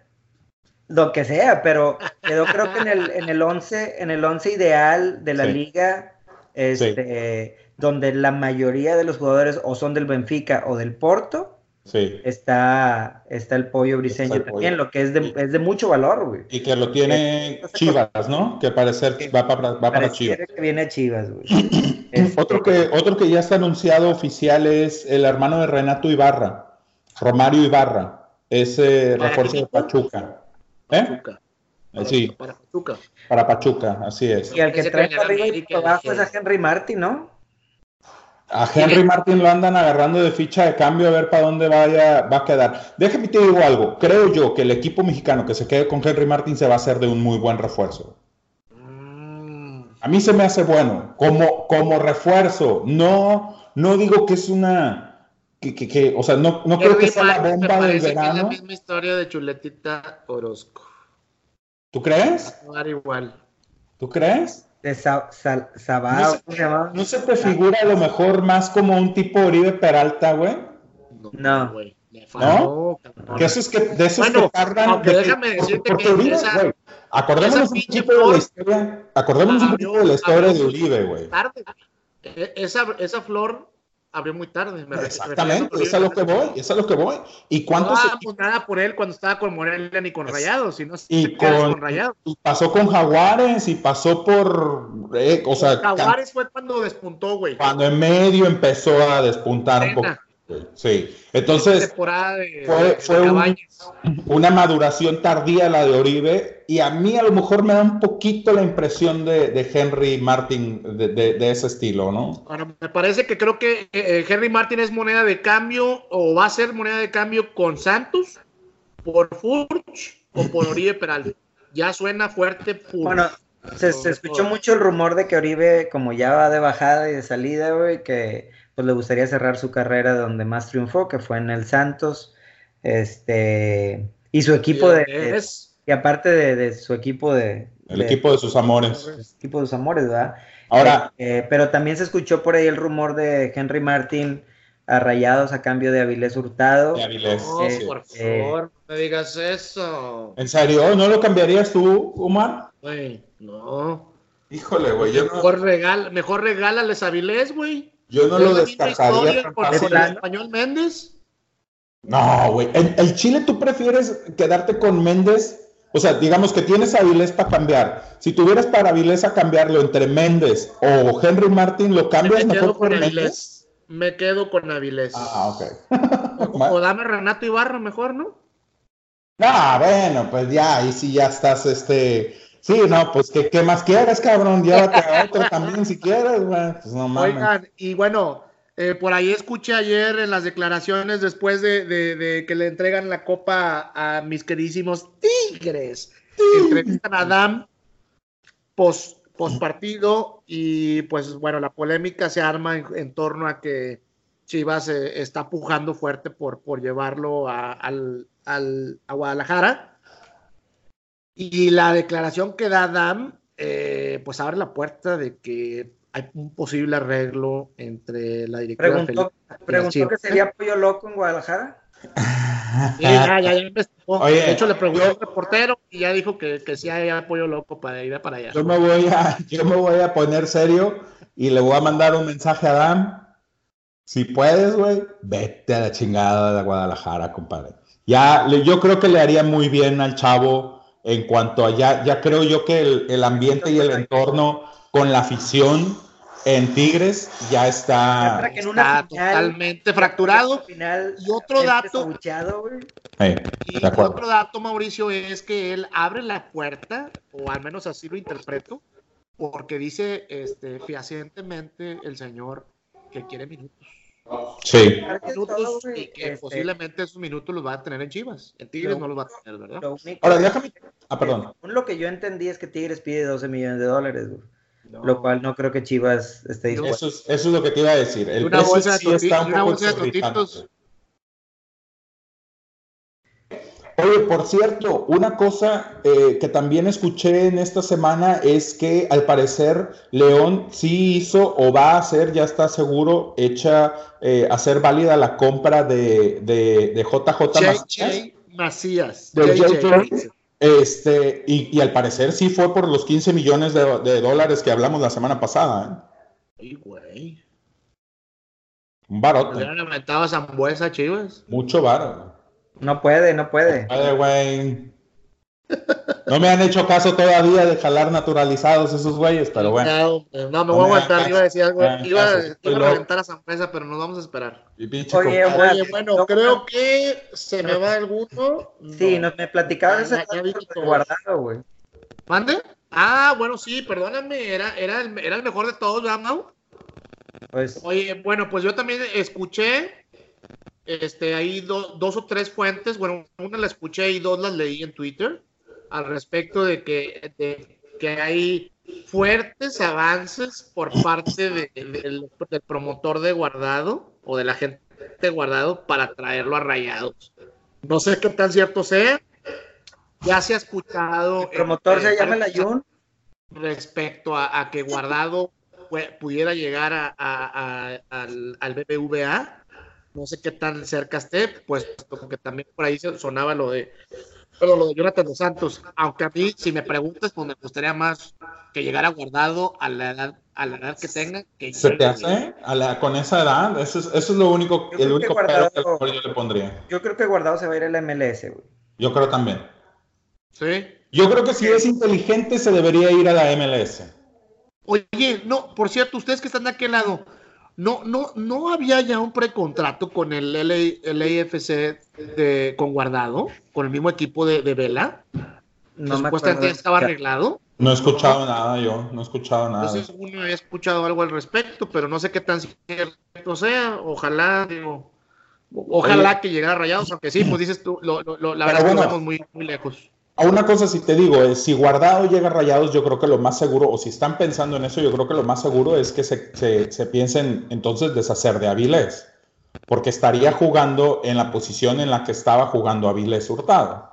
C: lo que sea, pero quedó creo que en el, en el 11, en el once ideal de la liga, este, donde la mayoría de los jugadores o son del Benfica o del Porto,
A: sí.
C: está, está el pollo briseño también, lo que es de, es de mucho valor, güey.
A: Y que lo tiene Chivas, ¿no? Que parecer va para, va para Chivas.
C: que viene Chivas, güey. [CLEARS THROAT]
A: otro, que, otro que ya está anunciado oficial es el hermano de Renato Ibarra, Romario Ibarra, ese refuerzo de Pachuca. ¿Eh? Pachuca. Eh, sí. Para Pachuca. Para Pachuca, así es.
C: Y el que trae arriba y abajo es a Henry Martin, ¿no?
A: A Henry Martin lo andan agarrando de ficha de cambio a ver para dónde vaya, va a quedar. Déjame te digo algo. Creo yo que el equipo mexicano que se quede con Henry Martin se va a hacer de un muy buen refuerzo. A mí se me hace bueno. Como, como refuerzo. No, no digo que es una que, que, o sea, no, no creo que sea la bomba del verano. es la
B: misma historia de Chuletita Orozco.
A: ¿Tú crees?
B: Va igual.
A: ¿Tú crees?
C: De Sa
A: no, se, te figura a lo mejor más como un tipo Oribe Peralta, güey?
C: No. Güey.
A: ¿No? Que eso es que de esos bueno, que tardan.
B: Aunque déjame decirte que
A: Uribe, esa, acordémonos un poquito de la historia. Acordémonos un poquito de la historia de Uribe, güey.
B: E, esa, esa flor abrió muy tarde.
A: Exactamente, es a lo que voy, es a lo que voy. ¿Y cuántos
B: no nada por él cuando estaba con Morelia ni con Rayados, sino
A: y con, Rayados. Y pasó con Jaguares y pasó por, eh, o sea,
B: Jaguares fue cuando despuntó, güey.
A: Cuando en medio empezó a despuntar un poco. Sí, entonces fue, una maduración tardía la de Oribe y a mí a lo mejor me da un poquito la impresión de, Henry Martin de, ese estilo, ¿no?
B: Ahora, me parece que creo que eh, Henry Martin es moneda de cambio o va a ser moneda de cambio con Santos, por Furch o por Oribe Peralta. Ya suena fuerte.
C: Bueno, se, escuchó mucho el rumor de que Oribe, como ya va de bajada y de salida, güey, que pues le gustaría cerrar su carrera donde más triunfó, que fue en el Santos. Este, Y su equipo de, y aparte de, su equipo de...
A: El equipo de sus amores.
C: El equipo de sus amores, ¿verdad?
A: Ahora...
C: Eh, eh, pero también se escuchó por ahí el rumor de Henry Martin a Rayados a cambio de Avilés Hurtado.
A: De Avilés.
B: No, por favor, no me digas eso.
A: ¿En serio? ¿No lo cambiarías tú, Omar?
B: Güey, no.
A: Híjole, güey.
B: Mejor, regal, mejor regálales a Avilés, güey.
A: Yo no lo descartaría.
B: Por, el español Méndez.
A: No, güey. ¿El, Chile tú prefieres quedarte con Méndez? O sea, digamos que tienes a Avilés para cambiar. Si tuvieras para Avilés a cambiarlo entre Méndez o Henry Martin, ¿lo cambias mejor por Méndez?
B: Me quedo con Avilés.
A: Ah, ok. [LAUGHS]
B: o, dame Renato Ibarra mejor, ¿no?
A: Ah, bueno, pues ya, ahí sí ya estás, este... Sí, no, pues ¿qué, qué más quieres, cabrón? Llévate a otro también si quieres, güey. Pues no mames. Oigan,
B: y bueno, eh, por ahí escuché ayer en las declaraciones después de, que le entregan la copa a mis queridísimos Tigres. Entrevistan a Adam post, partido y pues bueno, la polémica se arma en, torno a que Chivas eh, está pujando fuerte por, por llevarlo a, al, a Guadalajara. Y la declaración que da Adam, eh, pues abre la puerta de que hay un posible arreglo entre la directora
C: Preguntó, preguntó que sería apoyo loco en Guadalajara. [LAUGHS]
B: Sí, ya, ya, ya de hecho, le preguntó al reportero y ya dijo que, que sí hay apoyo loco para ir para allá.
A: Yo me voy a, yo me voy a poner serio y le voy a mandar un mensaje a Adam. Si puedes, güey, vete a la chingada de Guadalajara, compadre. Ya, yo creo que le haría muy bien al chavo en cuanto a ya, ya creo yo que el, el ambiente y el entorno con la afición en Tigres ya está,
B: totalmente fracturado. y otro dato, y otro dato, Mauricio, es que él abre la puerta, o al menos así lo interpreto, porque dice este, fehacientemente el señor que quiere minutos.
A: Sí.
B: Minutos y que este posiblemente esos minutos los va a tener en Chivas. En Tigres no los va a tener, ¿verdad?
A: Ahora, déjame. Ah, perdón.
C: Lo que yo entendí es que Tigres pide 12 millones de dólares, güey. Lo cual no creo que Chivas esté
A: dispuesto. Eso es, lo que te iba a decir. El
B: una bolsa, sí está un una bolsa de
A: Oye, por cierto, una cosa eh, que también escuché en esta semana es que al parecer León sí hizo o va a hacer, ya está seguro, hecha, eh, hacer válida la compra de, de, de JJ
B: Macías.
A: De este, y, al parecer sí fue por los 15 millones de, dólares que hablamos la semana pasada.
B: ¿eh? Ay, güey.
A: Un barote.
B: ¿Le han aumentado a Chivas?
A: Mucho baro.
C: No puede, no puede.
A: No puede, güey. No me han hecho caso todavía de jalar naturalizados esos güeyes, pero bueno.
B: No, me voy a aguantar, iba a decir algo. Iba, a reventar a Zambuesa, pero nos vamos a esperar.
C: Oye,
B: Oye, bueno, creo que se me va alguno.
C: Sí, no, me platicabas ese guardado, güey.
B: ¿Mande? Ah, bueno, sí, perdóname, era, era, el, era el mejor de todos, ¿verdad, Mau? Pues... Oye, bueno, pues yo también escuché este, hay dos o tres fuentes, bueno, una la escuché y dos las leí en Twitter al respecto de que, que hay fuertes avances por parte del promotor de guardado o de la gente de guardado para traerlo a rayados. No sé qué tan cierto sea. Ya se ha escuchado.
C: ¿El promotor se llama la Jun?
B: Respecto a, que guardado pudiera llegar a, al, al BBVA no sé qué tan cerca esté, pues como que también por ahí sonaba lo de, pero lo de Jonathan dos Santos, aunque a mí, si me preguntas, pues me gustaría más que llegara guardado a la edad, a la edad que tenga. Que
A: ¿Se te hace? con esa edad, eso es, eso es lo único, el único que, guardado, que yo le pondría.
C: Yo creo que guardado se va a ir al MLS, güey.
A: Yo creo también.
B: Sí.
A: Yo creo que si es inteligente se debería ir a la MLS.
B: Oye, no, por cierto, ustedes que están de aquel lado, no, no, no había ya un precontrato con el, LAFC de, con Guardado, con el mismo equipo de, Vela. No Supuestamente estaba arreglado.
A: No he escuchado nada yo, no he escuchado nada.
B: Entonces uno había escuchado algo al respecto, pero no sé qué tan cierto sea. Ojalá, digo, ojalá que llegara Rayados, aunque sí, pues dices tú, lo, la verdad es que estamos muy, muy lejos.
A: A una cosa si te digo, es si Guardado llega a Rayados, yo creo que lo más seguro, o si están pensando en eso, yo creo que lo más seguro es que se, se, piensen entonces deshacer de Avilés, porque estaría jugando en la posición en la que estaba jugando Avilés Hurtado.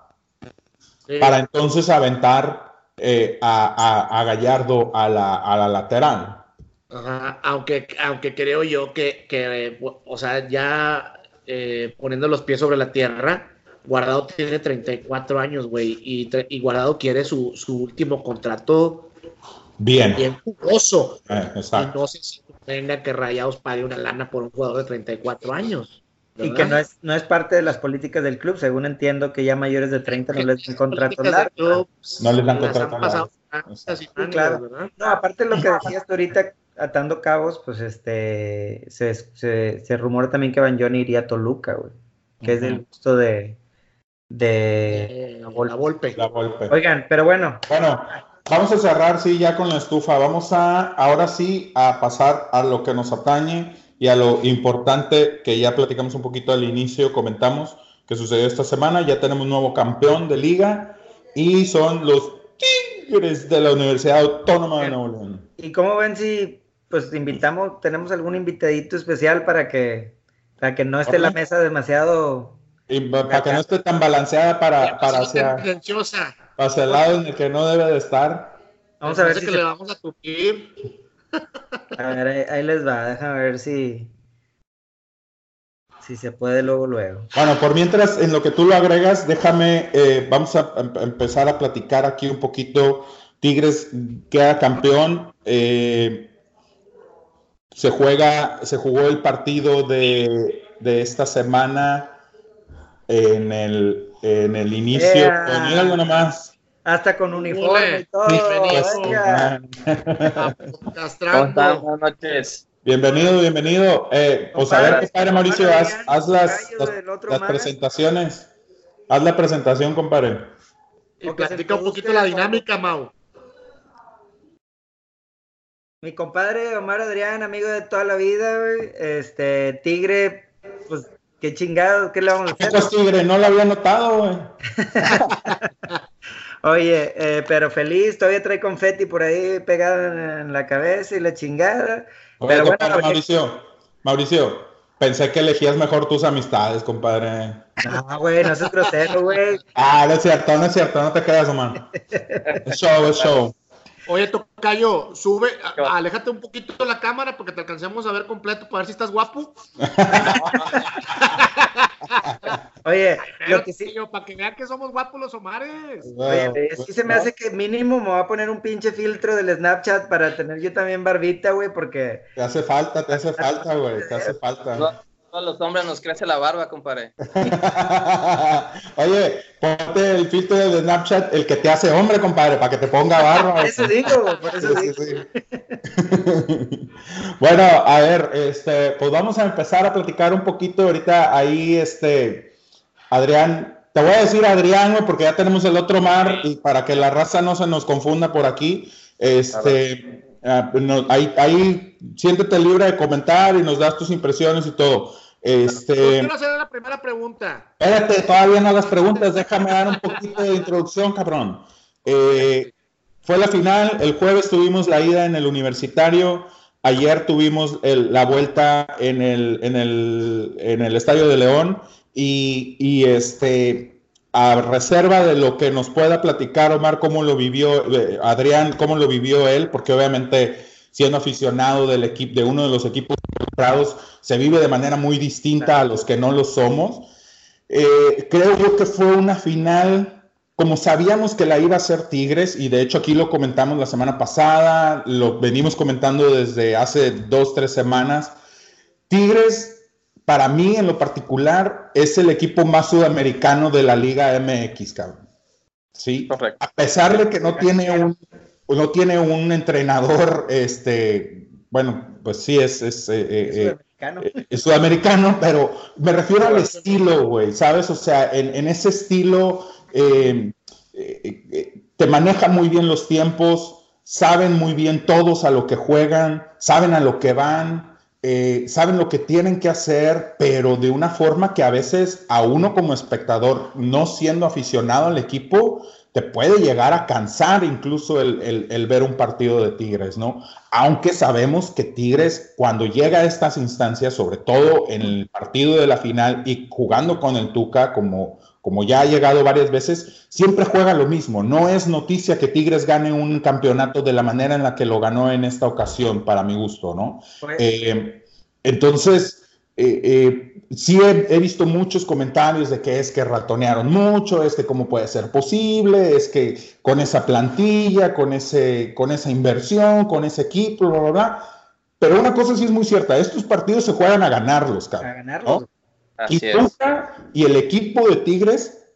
A: para entonces aventar eh, a, Gallardo a la, a la lateral.
B: aunque, aunque creo yo que, o sea, ya eh, poniendo los pies sobre la tierra, Guardado tiene 34 años, güey, y, y, Guardado quiere su, su último contrato
A: bien,
B: bien jugoso. Eh, y no sé si venga que Rayados pague una lana por un jugador de 34 años.
C: Y que no es, no es parte de las políticas del club, según entiendo que ya mayores de 30 no les dan contrato largo.
A: No les dan contrato largo.
C: claro. No, aparte de lo que decías ahorita, atando cabos, pues este, se, se, se rumora también que Van Johnny iría a Toluca, güey, que es del gusto de, de
B: la, Volpe.
A: la Volpe.
C: Oigan, pero bueno.
A: Bueno, vamos a cerrar, sí, ya con la estufa. Vamos a, ahora sí, a pasar a lo que nos atañe y a lo importante que ya platicamos un poquito al inicio, comentamos que sucedió esta semana. Ya tenemos un nuevo campeón de liga y son los Tigres de la Universidad Autónoma de Nuevo León.
C: ¿Y cómo ven si pues invitamos, tenemos algún invitadito especial para que, para que no esté la mesa demasiado...
A: Y para que no esté tan balanceada para, para hacia, hacia el lado en el que no debe de estar.
B: Vamos a ver si le vamos a tupir.
C: A ver, ahí, les va, déjame ver si, si se puede luego, luego.
A: Bueno, por mientras, en lo que tú lo agregas, déjame, eh, vamos a, empezar a platicar aquí un poquito. Tigres queda campeón. Eh, se juega, se jugó el partido de, esta semana en el, en el inicio. Yeah. algo más.
C: Hasta con uniforme y todo.
D: Buenas noches.
A: Bienvenido, bienvenido. Eh, pues a ver, compadre Mauricio, haz, haz las, las, presentaciones. Haz la presentación, compadre.
B: Y platica un poquito la dinámica, Mau.
C: Mi compadre Omar Adrián, amigo de toda la vida, Este, Tigre, pues qué chingado, ¿qué le vamos a hacer?
A: es Tigre? No lo había notado, güey. [LAUGHS]
C: Oye, eh, pero feliz, todavía trae confeti por ahí pegado en, la cabeza y la chingada. pero bueno,
A: Mauricio, Mauricio, pensé que elegías mejor tus amistades, compadre.
C: No, güey, no seas grosero, güey.
A: Ah, no es cierto, no es cierto, no te creas, Omar. Es show, es show.
B: Oye, Tocayo, sube, aléjate un poquito la cámara porque te alcancemos a ver completo para ver si estás guapo. [LAUGHS]
C: Oye, lo que sí.
B: para que vean que somos guapos los Omares.
C: Oye, sí se me hace que mínimo me voy a poner un pinche filtro del Snapchat para tener yo también barbita, güey, porque.
A: Te hace falta, te hace falta, güey, te hace falta
D: todos los hombres nos crece la barba, compadre. [LAUGHS]
A: Oye, ponte el filtro de Snapchat, el que te hace hombre, compadre, para que te ponga barba.
C: por eso digo, por eso digo. [LAUGHS]
A: bueno, a ver, este, pues vamos a empezar a platicar un poquito ahorita ahí, este, Adrián. Te voy a decir Adrián, porque ya tenemos el otro mar y para que la raza no se nos confunda por aquí, este, Ah, ahí, ahí, siéntete libre de comentar y nos das tus impresiones y todo. Este,
B: quiero hacer la primera pregunta.
A: Espérate, todavía no las preguntas, déjame dar un poquito de introducción, cabrón. Eh, fue la final, el jueves tuvimos la ida en el universitario, ayer tuvimos la vuelta en el, en el, en el Estadio de León y, y este, a reserva de lo que nos pueda platicar Omar, cómo lo vivió, eh, Adrián, cómo lo vivió él, porque obviamente siendo aficionado del equipo, de uno de los equipos comprados, se vive de manera muy distinta a los que no lo somos. Eh, creo yo que fue una final, como sabíamos que la iba a hacer Tigres, y de hecho aquí lo comentamos la semana pasada, lo venimos comentando desde hace dos, tres semanas. Tigres para mí en lo particular es el equipo más sudamericano de la Liga MX, cabrón. Sí, Correcto. a pesar de que no tiene un no tiene un entrenador, este, bueno, pues sí es, es, eh, eh, eh, es sudamericano, pero me refiero al estilo, güey, ¿sabes? O sea, en, en ese estilo te manejan muy bien los tiempos, saben muy bien todos a lo que juegan, saben a lo que van, eh, saben lo que tienen que hacer, pero de una forma que a veces a uno como espectador, no siendo aficionado al equipo, te puede llegar a cansar incluso el, ver un partido de Tigres, ¿no? Aunque sabemos que Tigres, cuando llega a estas instancias, sobre todo en el partido de la final y jugando con el Tuca como, como ya ha llegado varias veces, siempre juega lo mismo. No es noticia que Tigres gane un campeonato de la manera en la que lo ganó en esta ocasión, para mi gusto, ¿no? Pues eh, entonces, eh, eh, sí he, visto muchos comentarios de que es que ratonearon mucho, es que cómo puede ser posible, es que con esa plantilla, con, ese, con esa inversión, con ese equipo, bla, bla, bla. Pero una cosa sí es muy cierta, estos partidos se juegan a ganarlos, cabrón. A ganarlos. Y, y el equipo de Tigres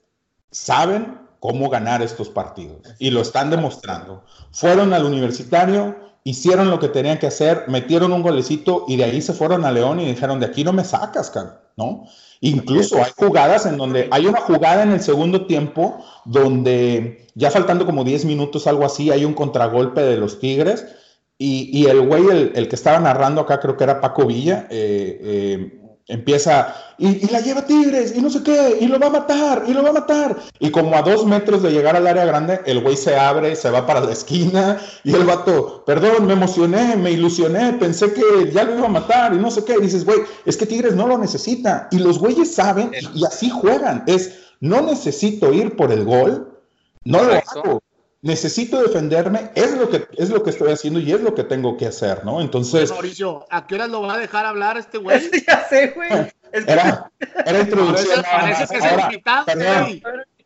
A: saben cómo ganar estos partidos y lo están demostrando. Fueron al universitario, hicieron lo que tenían que hacer, metieron un golecito y de ahí se fueron a León y dijeron, de aquí no me sacas, ¿no? Incluso hay jugadas en donde hay una jugada en el segundo tiempo donde ya faltando como 10 minutos, algo así, hay un contragolpe de los Tigres y, el güey, el, que estaba narrando acá, creo que era Paco Villa, eh, eh, empieza y, la lleva Tigres y no sé qué, y lo va a matar, y lo va a matar. Y como a dos metros de llegar al área grande, el güey se abre, se va para la esquina y el vato, perdón, me emocioné, me ilusioné, pensé que ya lo iba a matar y no sé qué. Y dices, güey, es que Tigres no lo necesita. Y los güeyes saben y, así juegan. Es, no necesito ir por el gol, no lo hago necesito defenderme, es lo que es lo que estoy haciendo y es lo que tengo que hacer, ¿no? Entonces.
B: Mauricio, ¿a qué hora lo va a dejar hablar este güey? [LAUGHS]
C: ya sé, güey.
A: Era, era introducción.
B: Parece, que Ahora, es invitado,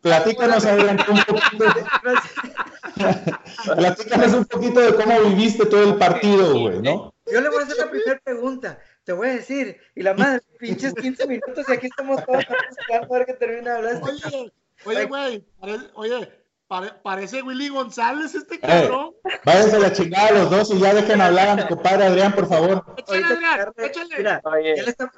A: Platícanos, Adrián, un poquito. platícanos un poquito de cómo viviste todo el partido, güey, ¿no?
C: Yo le voy a hacer la primera pregunta. Te voy a decir, y la madre, pinches 15 minutos y aquí estamos todos esperando a ver que termina de hablar.
B: Oye, oye, güey, oye, parece Willy González este cabrón.
A: váyanse a la chingada los dos y ya dejen hablar a mi compadre Adrián, por favor.
C: Échale, Adrián, échale. Mira,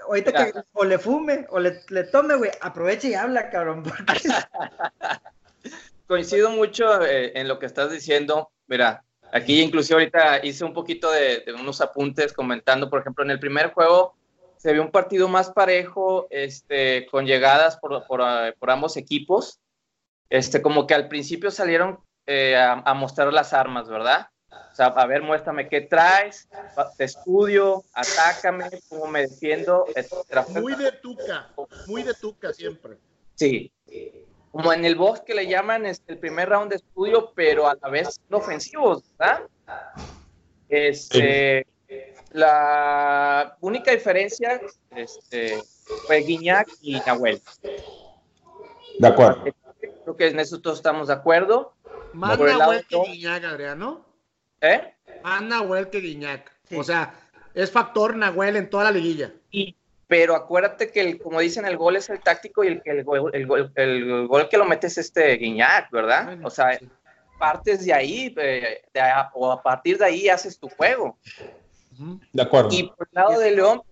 C: ahorita que o le fume o le, le tome, güey, aproveche y habla, cabrón. [LAUGHS]
D: Coincido mucho eh, en lo que estás diciendo. Mira, aquí inclusive ahorita hice un poquito de, unos apuntes comentando, por ejemplo, en el primer juego se vio un partido más parejo, este, con llegadas por, por, por ambos equipos este, como que al principio salieron eh, a, mostrar las armas, ¿verdad? O sea, a ver, muéstrame qué traes, te estudio, atácame, cómo me defiendo, etc.
B: Muy de tuca, muy de tuca siempre.
D: Sí. Como en el bosque le llaman este, el primer round de estudio, pero a la vez ofensivos, ¿verdad? Este, la única diferencia este, fue Guiñac y Nahuel.
A: De acuerdo
D: que en eso todos estamos de acuerdo.
B: Más Nahuel que Guiñac, Adrián, ¿no?
D: ¿Eh?
B: Más Nahuel que Guiñac. O sea, es factor Nahuel en toda la liguilla.
D: Y, pero acuérdate que, el, como dicen, el gol es el táctico y el, el, el, el gol que lo metes es este Guiñac, ¿verdad? o sea, partes de ahí, de, o a partir de ahí haces tu juego.
A: De acuerdo.
D: Y por el lado de León.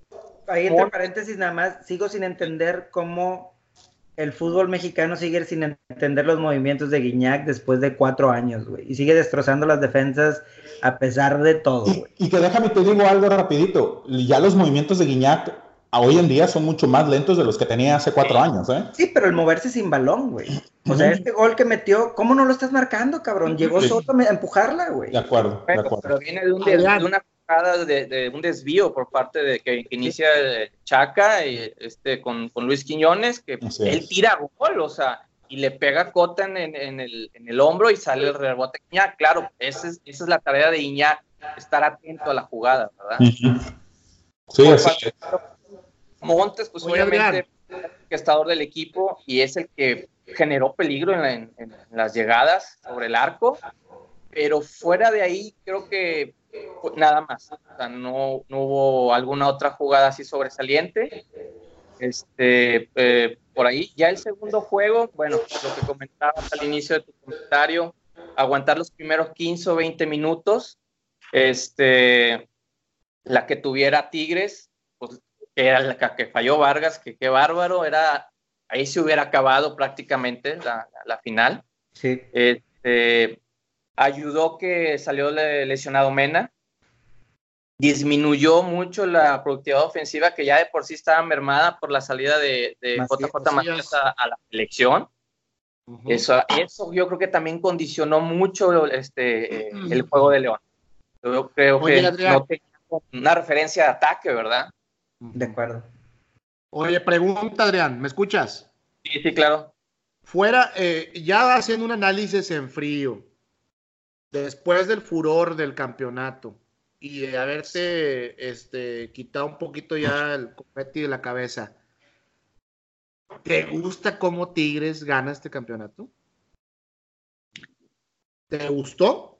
C: Ahí entre paréntesis, nada más, sigo sin entender cómo el fútbol mexicano sigue sin entender los movimientos de Guiñac después de cuatro años, güey. Y sigue destrozando las defensas a pesar de todo,
A: güey. Y, que déjame te digo algo rapidito. Ya los movimientos de Guiñac hoy en día son mucho más lentos de los que tenía hace cuatro años, ¿eh?
C: Sí, pero el moverse sin balón, güey. O sea, este gol que metió, ¿cómo no lo estás marcando, cabrón? Llegó solo a empujarla, güey.
A: De acuerdo, de acuerdo.
D: Pero viene de, un, de una de, un desvío por parte de que, inicia Chaca y, este, con, Luis Quiñones, que él tira gol, o sea, y le pega Cota en, en, el, en el hombro y sale el rebote Iñak. Claro, esa es, esa es la tarea de Iñak, estar atento a la jugada, ¿verdad?
A: Sí, así
D: Montes, pues obviamente, es el gestador del equipo y es el que generó peligro en, en, las llegadas sobre el arco, pero fuera de ahí creo que nada más. O sea, no, no, hubo alguna otra jugada así sobresaliente. Este, eh, por ahí, ya el segundo juego, bueno, lo que comentabas al inicio de tu comentario, aguantar los primeros 15 o 20 minutos, este, la que tuviera Tigres, pues era la que falló Vargas, que qué bárbaro, era, ahí se hubiera acabado prácticamente la, la final.
C: Sí.
D: Este, ayudó que salió lesionado Mena, disminuyó mucho la productividad ofensiva que ya de por sí estaba mermada por la salida de, JJ Macías a, la selección. eso, eso yo creo que también condicionó mucho este, el juego de León. Yo creo que no tenía una referencia de ataque, ¿verdad?
C: De acuerdo.
B: Oye, pregunta, Adrián, ¿me escuchas?
D: Sí, sí, claro.
B: fuera, eh, ya haciendo un análisis en frío, después del furor del campeonato y de haberse este, quitado un poquito ya el confeti de la cabeza, ¿te gusta cómo Tigres gana este campeonato? ¿Te gustó?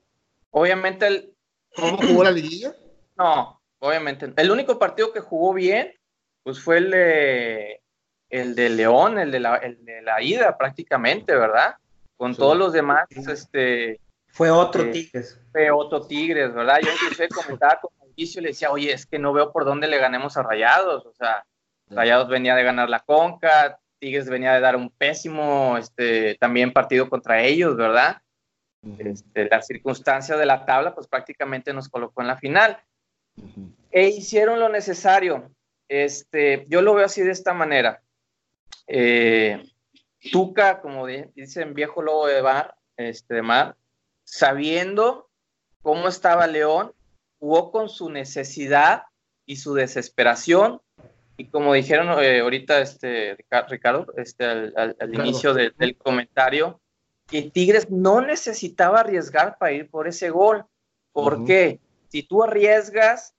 D: Obviamente el...
B: ¿Cómo jugó la liguilla? [CLEARS THROAT]
D: No, obviamente. El único partido que jugó bien, pues fue el de, el de León, el de la, el de la ida prácticamente, ¿verdad? Con todos los demás, este...
C: Fue otro eh, Tigres.
D: Fue otro Tigres, ¿verdad? Yo incluso comentaba con Mauricio y le decía, oye, es que no veo por dónde le ganemos a Rayados, o sea, Rayados venía de ganar la Conca, Tigres venía de dar un pésimo este, también partido contra ellos, ¿verdad? Este, la circunstancia de la tabla, pues prácticamente nos colocó en la final. E hicieron lo necesario. Este, yo lo veo así de esta manera. Eh, Tuca, como dicen viejo lobo de bar, este, de mar, sabiendo cómo estaba León, jugó con su necesidad y su desesperación. Y como dijeron eh, ahorita este, Ricardo, este, al, inicio del comentario, que Tigres no necesitaba arriesgar para ir por ese gol. ¿Por qué? Si tú arriesgas,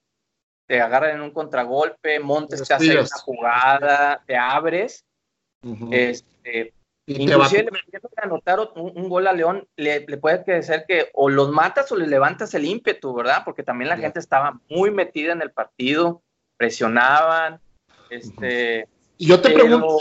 D: te agarran en un contragolpe, Montes te hace una jugada, te abres. este, inclusive le anotar un, gol a León, le, puede ser que o los matas o le levantas el ímpetu, ¿verdad? Porque también la gente estaba muy metida en el partido, presionaban. Este,
B: y yo te pregunto,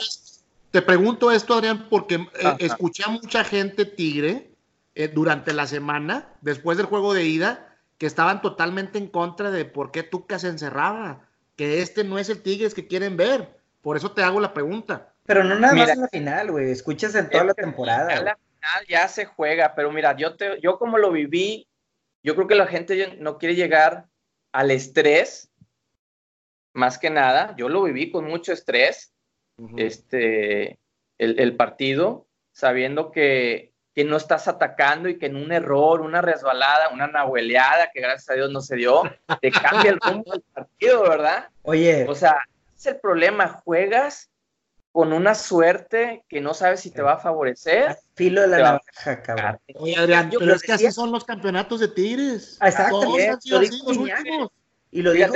B: te pregunto esto, Adrián, porque eh, escuché a mucha gente tigre eh, durante la semana, después del juego de ida, que estaban totalmente en contra de por qué Tuca se encerraba, que este no es el Tigres que quieren ver. Por eso te hago la pregunta.
C: Pero no nada más en la final, güey. Escuchas en toda la temporada.
D: En la final ya se juega, pero mira, yo, te, yo como lo viví, yo creo que la gente no quiere llegar al estrés, más que nada. Yo lo viví con mucho estrés este, el, partido, sabiendo que, que, no estás atacando y que en un error, una resbalada, una nahueleada, que gracias a Dios no se dio, te cambia el rumbo del partido, ¿verdad?
C: Oye.
D: O sea, es el problema, juegas con una suerte que no sabes si te va a favorecer.
C: Filo de la navaja, cabrón.
B: Oye, Adrián, pero es que así son los campeonatos de Tigres.
C: Ah, exacto.
D: Y lo dijo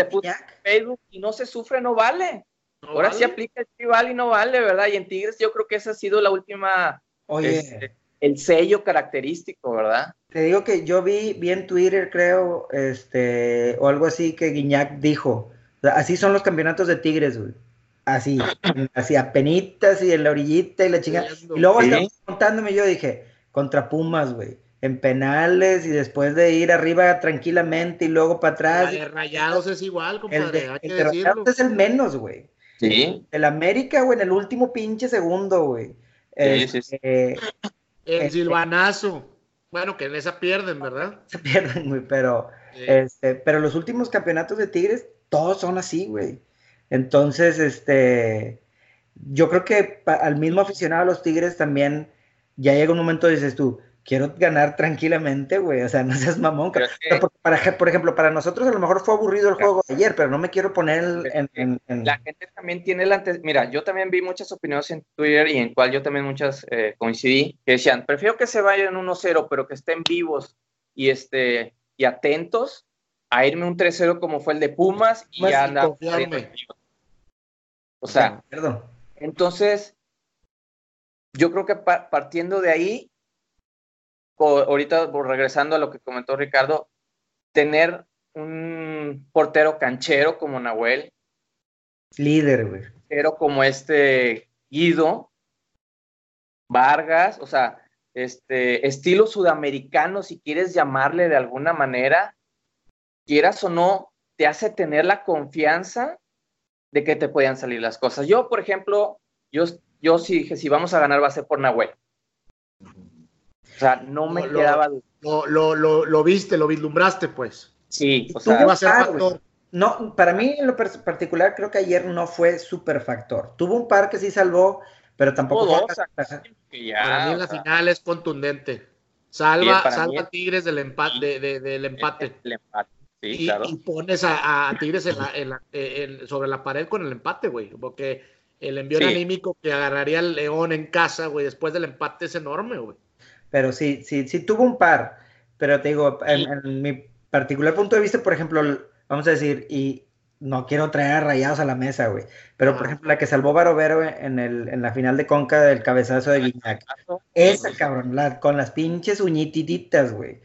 D: Facebook y no se sufre, no vale. Ahora sí aplica el rival y no vale, ¿verdad? Y en Tigres yo creo que esa ha sido la última,
C: Oye. Este,
D: el sello característico, ¿verdad?
C: Te digo que yo vi, vi en Twitter, creo, este, o algo así que Guiñac dijo, así son los campeonatos de Tigres, güey. Así, así a penitas y en la orillita y la chingada. Y luego ¿Sí? contándome, yo dije, contra Pumas, güey en penales y después de ir arriba tranquilamente y luego para atrás.
B: El de Rayados es igual, compadre.
C: El de, Rayados es el menos, güey.
D: Sí.
C: El América, güey, en el último pinche segundo, güey.
B: Sí, sí, el este, silvanazo. Bueno, que en esa pierden, ¿verdad? [LAUGHS]
C: Se pierden, güey, pero, este, pero los últimos campeonatos de Tigres, todos son así, güey. Entonces, este, yo creo que al mismo aficionado a los Tigres también ya llega un momento, dices tú, quiero ganar tranquilamente, güey. O sea, no seas mamón. para, por ejemplo, para nosotros a lo mejor fue aburrido el juego de ayer, pero no me quiero poner en,
D: La gente también tiene la... Mira, yo también vi muchas opiniones en Twitter y en cual yo también muchas eh, coincidí, que decían, prefiero que se vayan 1-0, pero que estén vivos y, este, y atentos a irme un 3-0 como fue el de Pumas y ya anda... O sea, perdón. Entonces, yo creo que partiendo de ahí, ahorita regresando a lo que comentó Ricardo, tener un portero canchero como Nahuel.
C: Líder, güey.
D: Pero como este Guido, Vargas, o sea, este estilo sudamericano, si quieres llamarle de alguna manera, quieras o no, te hace tener la confianza de que te puedan salir las cosas. Yo, por ejemplo, yo, yo sí dije, si vamos a ganar va a ser por Nahuel. O sea, no me quedaba.
B: Lo, lo, lo, lo, viste, lo vislumbraste, pues.
D: Sí,
B: o sea, a ser factor.
C: No, para mí en lo particular creo que ayer no fue super factor. Tuvo un par que sí salvó, pero tampoco
B: fue Para mí en la final es contundente. Salva, salva Tigres del empate, de, del empate.
D: El, empate. Sí,
B: y,
D: claro.
B: y, pones a, a Tigres en la, en la, sobre la pared con el empate, güey. Porque el envío anímico que agarraría el León en casa, güey, después del empate es enorme, güey.
C: Pero sí, sí, sí tuvo un par. Pero te digo, en, mi particular punto de vista, por ejemplo, vamos a decir, y no quiero traer rayados a la mesa, güey. Pero, por ejemplo, la que salvó Barovero en, el, en la final de Conca del cabezazo de Guiñac. Esa, cabrón, con las pinches uñitiditas, güey.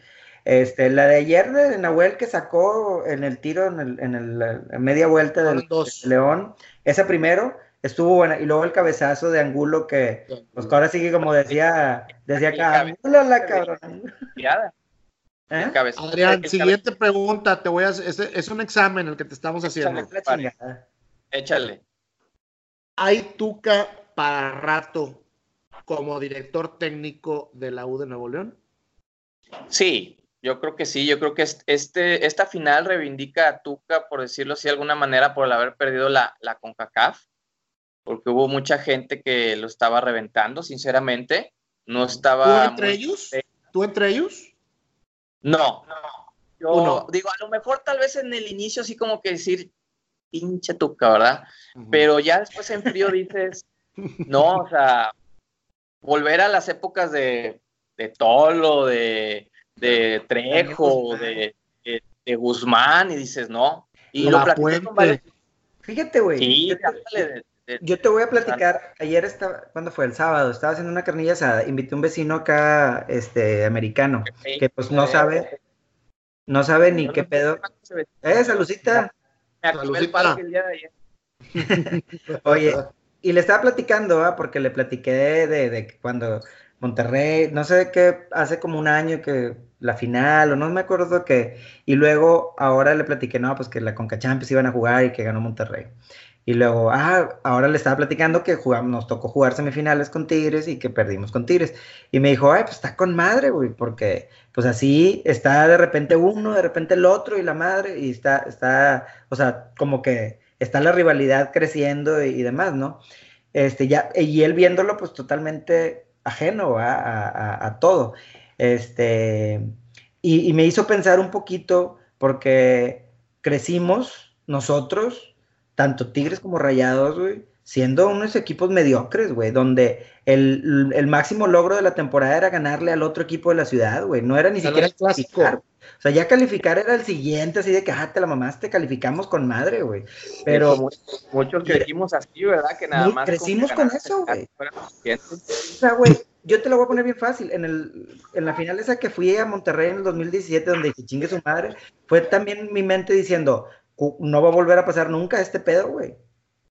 C: Este, la de ayer de Nahuel que sacó en el tiro, en, el, en, el, media vuelta del, León, esa primero estuvo buena. Y luego el cabezazo de Angulo que, pues ahora sigue como decía, decía acá, Angulo la cabrón.
B: ¿Eh? Adrián, siguiente pregunta, te voy a es, es, un examen el que te estamos haciendo.
D: Échale.
B: ¿Hay Tuca para rato como director técnico de la U de Nuevo León?
D: Sí, yo creo que sí, yo creo que este, esta final reivindica a Tuca, por decirlo así de alguna manera, por el haber perdido la, la CONCACAF, porque hubo mucha gente que lo estaba reventando, sinceramente. No estaba.
B: ¿Tú entre ellos? ¿Tú entre ellos?
D: No, no. Yo digo, a lo mejor tal vez en el inicio, así como que decir, pinche Tuca, ¿verdad? Pero ya después en frío dices, [LAUGHS] no, o sea, volver a las épocas de, de Tolo, de de Trejo, de, de, Guzmán, y dices, no. Y lo
C: Fíjate, güey. yo, te voy a platicar, ayer estaba, ¿cuándo fue? El sábado, estaba haciendo una carnilla asada, invité a un vecino acá, este, americano, que pues no sabe, no sabe ni qué pedo. Eh, saludcita. [LAUGHS] Oye, y le estaba platicando, ¿ah? porque le platiqué de, de, cuando Monterrey, no sé qué, hace como un año que la final, o no me acuerdo qué, y luego ahora le platiqué, no, pues que la Conca iban a jugar y que ganó Monterrey. Y luego, ah, ahora le estaba platicando que jugamos, nos tocó jugar semifinales con Tigres y que perdimos con Tigres. Y me dijo, ay, pues está con madre, güey, porque pues así está de repente uno, de repente el otro y la madre, y está, está, o sea, como que está la rivalidad creciendo y, demás, ¿no? Este, ya, y él viéndolo, pues totalmente ajeno a, a todo. Este, y, me hizo pensar un poquito porque crecimos nosotros, tanto Tigres como Rayados, güey, siendo unos equipos mediocres, güey, donde el, máximo logro de la temporada era ganarle al otro equipo de la ciudad, güey, no era ni siquiera calificar. O sea, ya calificar era el siguiente, así de que, ah, te la mamaste, calificamos con madre, güey. Pero...
D: muchos crecimos así, ¿verdad? Que nada más...
C: Crecimos con, eso, güey. O sea, güey, yo te lo voy a poner bien fácil. En, el, en la final esa que fui a Monterrey en el 2017, donde dije chingue su madre, fue también mi mente diciendo, no va a volver a pasar nunca este pedo, güey.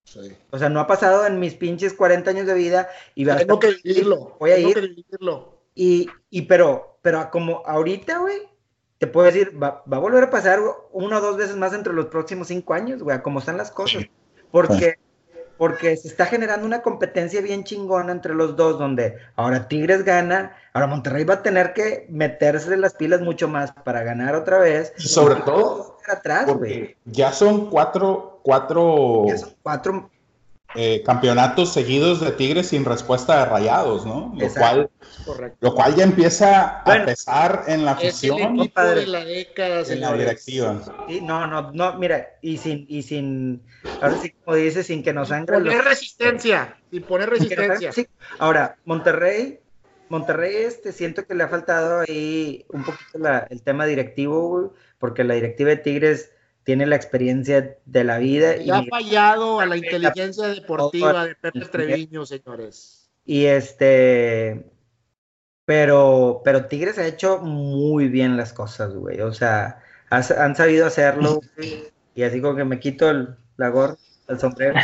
C: Sí. O sea, no ha pasado en mis pinches 40 años de vida y
B: Tengo que vivirlo.
C: Voy a ir. Que vivirlo. Y, y pero, pero como ahorita, güey, te puedo decir, va, va, a volver a pasar una o dos veces más entre los próximos cinco años, güey, como están las cosas. Porque porque se está generando una competencia bien chingona entre los dos, donde ahora Tigres gana, ahora Monterrey va a tener que meterse las pilas mucho más para ganar otra vez.
A: Sobre todo, atrás, ya son cuatro, cuatro,
C: cuatro
A: eh, campeonatos seguidos de Tigres sin respuesta de rayados, ¿no? Lo cual, lo cual ya empieza a pesar en la afición.
B: de la década,
A: en la directiva.
C: Sí, no, no, no, mira, y sin, y sin, ahora sí como dice, sin que nos sangre.
B: Poner resistencia, sin poner resistencia.
C: Ahora, Monterrey, Monterrey, este, siento que le ha faltado ahí un poquito el tema directivo, porque la directiva de Tigres tiene la experiencia de la vida.
B: Y, ha fallado a la inteligencia deportiva de Pepe Treviño, señores.
C: Y este, pero, pero Tigres ha hecho muy bien las cosas, güey. O sea, han sabido hacerlo. [LAUGHS] y así como que me quito el, la gorra, el sombrero.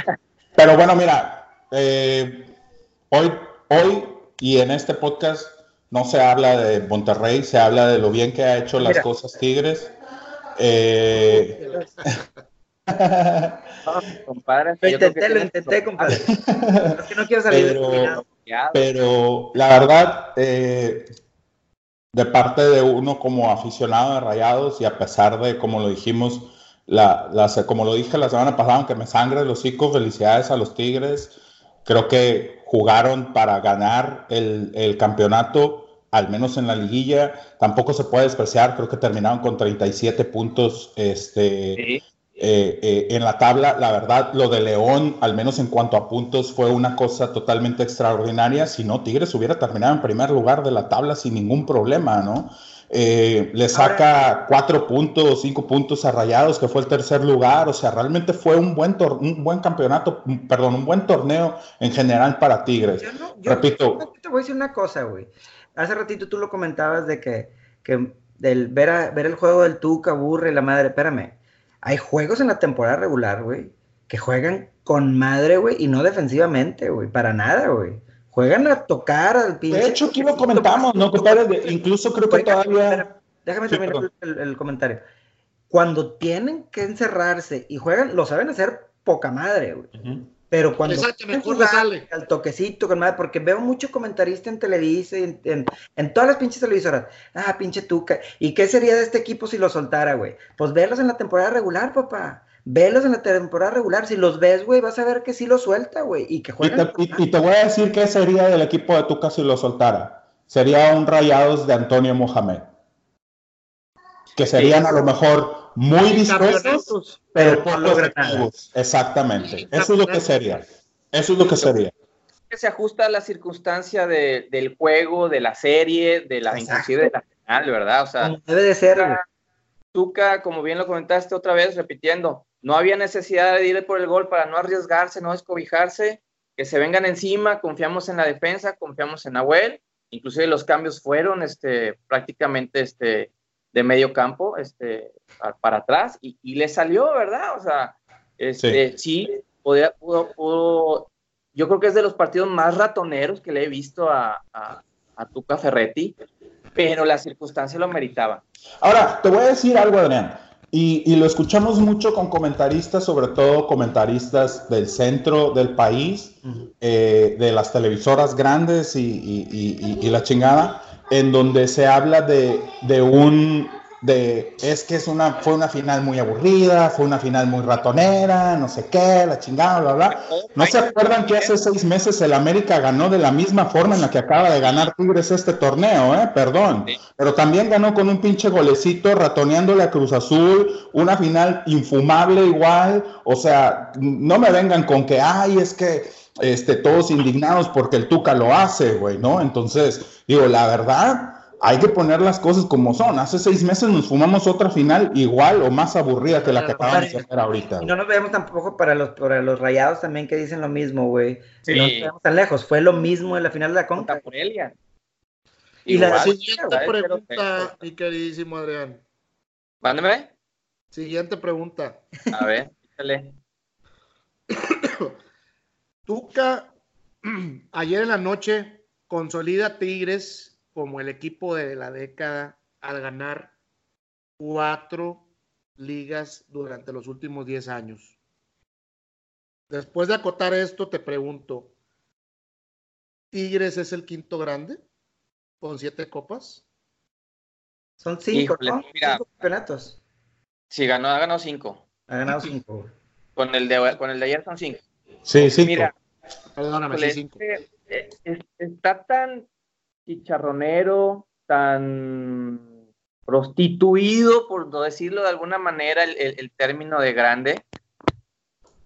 A: Pero bueno, mira, eh, hoy, hoy y en este podcast no se habla de Monterrey, se habla de lo bien que ha hecho las cosas Tigres. Eh... [LAUGHS]
C: compadre, lo intenté, lo intenté, compadre. [LAUGHS] es que no quiero salir
A: pero, pero la verdad, eh, de parte de uno como aficionado de Rayados y a pesar de, como lo dijimos, la, la, como lo dije la semana pasada, aunque me sangre los hocico, felicidades a los Tigres. Creo que jugaron para ganar el, el campeonato al menos en la liguilla, tampoco se puede despreciar, creo que terminaron con 37 puntos este, eh, eh, en la tabla, la verdad, lo de León, al menos en cuanto a puntos, fue una cosa totalmente extraordinaria. Si no, Tigres hubiera terminado en primer lugar de la tabla sin ningún problema, ¿no? Eh, le saca cuatro puntos, cinco puntos a Rayados, que fue el tercer lugar. O sea, realmente fue un buen, un buen campeonato, perdón, un buen torneo en general para Tigres. Repito.
C: te voy a decir una cosa, güey. Hace ratito tú lo comentabas de que, que del ver, ver el juego del Tuca aburre la madre. Espérame hay juegos en la temporada regular, güey, que juegan con madre, güey, y no defensivamente, güey, para nada, güey. Juegan a tocar al
A: pinche. De hecho, aquí lo comentamos, ¿no? incluso creo que todavía.
C: Déjame terminar el, comentario. Cuando tienen que encerrarse y juegan, lo saben hacer poca madre, güey. Pero cuando
B: mejor sale.
C: al toquecito con madre, porque veo mucho comentarista en Televisa y en, en, todas las pinches televisoras. Ah, pinche tuca. ¿Y qué sería de este equipo si lo soltara, güey? Pues verlos en la temporada regular, papá. Velos en la temporada regular. Si los ves, güey, vas a ver que sí lo suelta, güey. Y que juega.
A: Y, te, voy a decir qué sería del equipo de Tuca si lo soltara. Sería un rayados de Antonio Mohamed. Que serían a lo mejor muy dispuestos, pero por los Exactamente. Eso es lo que sería. Eso es lo que sería.
D: Que se ajusta a la circunstancia del juego, de la serie, de la inclusive de la final, ¿verdad? O sea,
C: debe de ser.
D: Tuca, como bien lo comentaste otra vez, repitiendo, no había necesidad de ir por el gol para no arriesgarse, no descobijarse, que se vengan encima, confiamos en la defensa, confiamos en Nahuel, inclusive los cambios fueron este, prácticamente este, de medio campo este, para atrás y, le salió, ¿verdad? O sea, este, sí, podía, pudo, yo creo que es de los partidos más ratoneros que le he visto a, a, Tuca Ferretti, pero la circunstancia lo meritaba.
A: Ahora, te voy a decir algo, Adrián. Y, lo escuchamos mucho con comentaristas, sobre todo comentaristas del centro del país, eh, de las televisoras grandes y, y, la chingada, en donde se habla de, de un de es que es una fue una final muy aburrida, fue una final muy ratonera, no sé qué, la chingada, bla bla. ¿No se acuerdan que hace seis meses el América ganó de la misma forma en la que acaba de ganar Tigres este torneo, eh? Perdón. Pero también ganó con un pinche golecito ratoneándole a Cruz Azul, una final infumable igual. O sea, no me vengan con que, ay, es que este, todos indignados porque el Tuca lo hace, güey, ¿no? Entonces, digo, la verdad, hay que poner las cosas como son. Hace seis meses nos fumamos otra final igual o más aburrida que la que acabamos de hacer ahorita.
C: Y no nos vemos tampoco para los, para los rayados también que dicen lo mismo, güey. Sí. No nos vemos tan lejos. Fue lo mismo en la final de la Conca.
D: Por Elia.
B: Y la siguiente pregunta, mi queridísimo Adrián.
D: Mándeme.
B: Siguiente pregunta.
D: A ver, dale. [COUGHS]
B: Tuca, [CLEARS THROAT] ayer en la noche, consolida Tigres como el equipo de la década al ganar cuatro ligas durante los últimos diez años. Después de acotar esto, te pregunto, ¿Tigres es el quinto grande con siete copas?
C: Son cinco, cinco campeonatos.
D: Sí, ganó, ha ganado cinco.
C: Ha ganado cinco.
D: Con el de, con el de ayer son cinco.
A: Sí, sí.
D: Mira, perdóname, sí, cinco. Eh, está tan chicharronero, tan prostituido, por no decirlo de alguna manera, el, término de grande,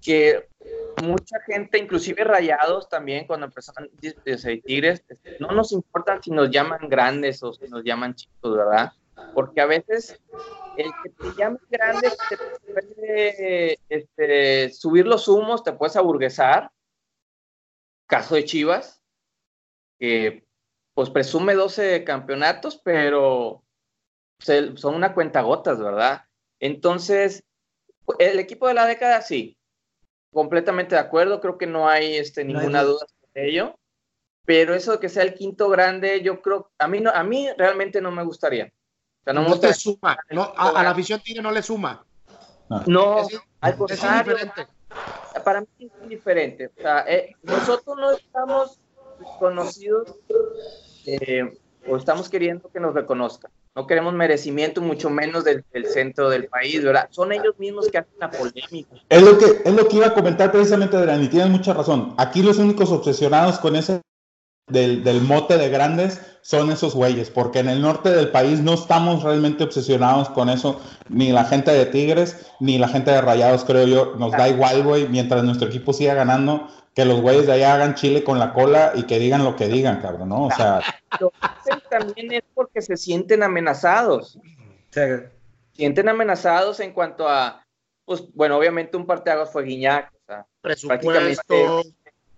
D: que mucha gente, inclusive rayados también, cuando empezaron a Tigres, no nos importa si nos llaman grandes o si nos llaman chicos, ¿verdad? Porque a veces el que te llame grande te puede este, subir los humos, te puedes aburguesar. Caso de Chivas, que pues presume 12 campeonatos, pero son una cuenta gotas, ¿verdad? Entonces, el equipo de la década, sí, completamente de acuerdo, creo que no hay este, ninguna duda sobre ello, pero eso de que sea el quinto grande, yo creo, a mí, no, a mí realmente no me gustaría.
B: O sea, no, te suma, a, la afición tiene no le suma.
D: No, al contrario, para mí es diferente. O sea, eh, nosotros no estamos conocidos eh, o estamos queriendo que nos reconozcan. No queremos merecimiento, mucho menos del, centro del país, ¿verdad? Son ellos mismos que hacen la polémica.
A: Es lo que, es lo que iba a comentar precisamente, Adrián, y tienes mucha razón. Aquí los únicos obsesionados con ese del, del, mote de grandes son esos güeyes, porque en el norte del país no estamos realmente obsesionados con eso, ni la gente de Tigres, ni la gente de Rayados, creo yo, nos da igual, güey, mientras nuestro equipo siga ganando, que los güeyes de allá hagan chile con la cola y que digan lo que digan, cabrón, ¿no? O sea... [LAUGHS]
D: Lo hacen también es porque se sienten amenazados. Se sienten amenazados en cuanto a, pues, bueno, obviamente un parteaguas fue Guiñac, o sea, prácticamente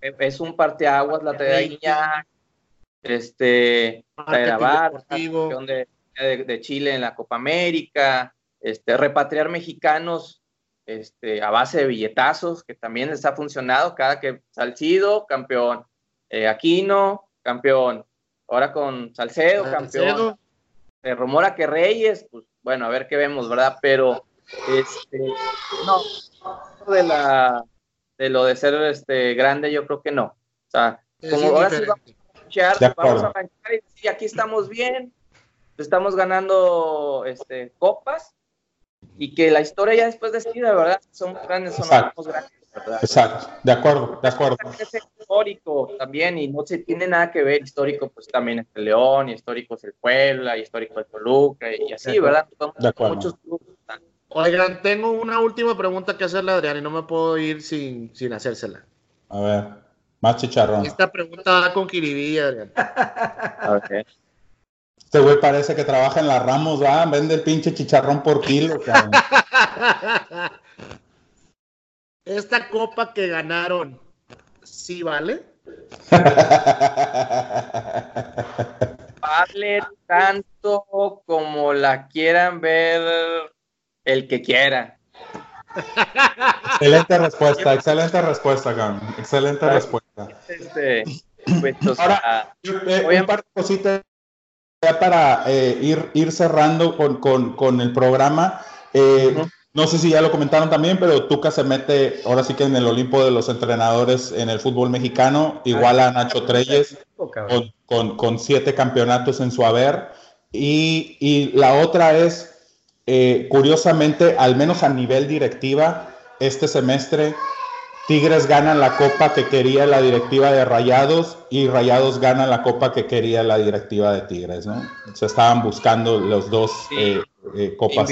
D: es un parteaguas la de Guiñac, este, grabar, de, de, de Chile en la Copa América, este, repatriar mexicanos este, a base de billetazos, que también les ha funcionado cada que Salcido, campeón, eh, Aquino, campeón, ahora con Salcedo, campeón, se rumora que Reyes, pues bueno, a ver qué vemos, ¿verdad? Pero, este, no, de la, de lo de ser este, grande, yo creo que no. O sea, como ahora sí vamos a escuchar, vamos a arrancar y aquí estamos bien, estamos ganando este, copas, y que la historia ya después decida, ¿verdad? Son grandes, son
A: Exacto. grandes, ¿verdad? Exacto, de acuerdo, de acuerdo.
D: Es histórico también y no se tiene nada que ver histórico, pues también es el León, y histórico es el Puebla, y histórico el Toluca, y así, ¿verdad?
A: de acuerdo. Muchos
B: Oigan, tengo una última pregunta que hacerle a Adrián y no me puedo ir sin, sin hacérsela.
A: A ver, más chicharrón.
B: Esta pregunta va con Kiribilla, Adrián. [LAUGHS] Ver.
A: Este güey parece que trabaja en la Ramos, ¿va? Vende el pinche chicharrón por kilo, cabrón. [LAUGHS]
B: Esta copa que ganaron, ¿sí vale? [LAUGHS]
D: vale tanto como la quieran ver el que quiera.
A: Excelente respuesta, excelente respuesta, cabrón. Excelente respuesta. Este, pues, Ahora, eh, un par de cositas ya para eh, ir, ir cerrando con, el programa, eh, no sé si ya lo comentaron también, pero Tuca se mete ahora sí que en el Olimpo de los entrenadores en el fútbol mexicano, igual a Nacho Treyes, con, siete campeonatos en su haber. Y, la otra es, eh, curiosamente, al menos a nivel directiva, este semestre Tigres gana la copa que quería la directiva de Rayados y Rayados gana la copa que quería la directiva de Tigres, ¿no? Se estaban buscando los dos eh, eh, copas.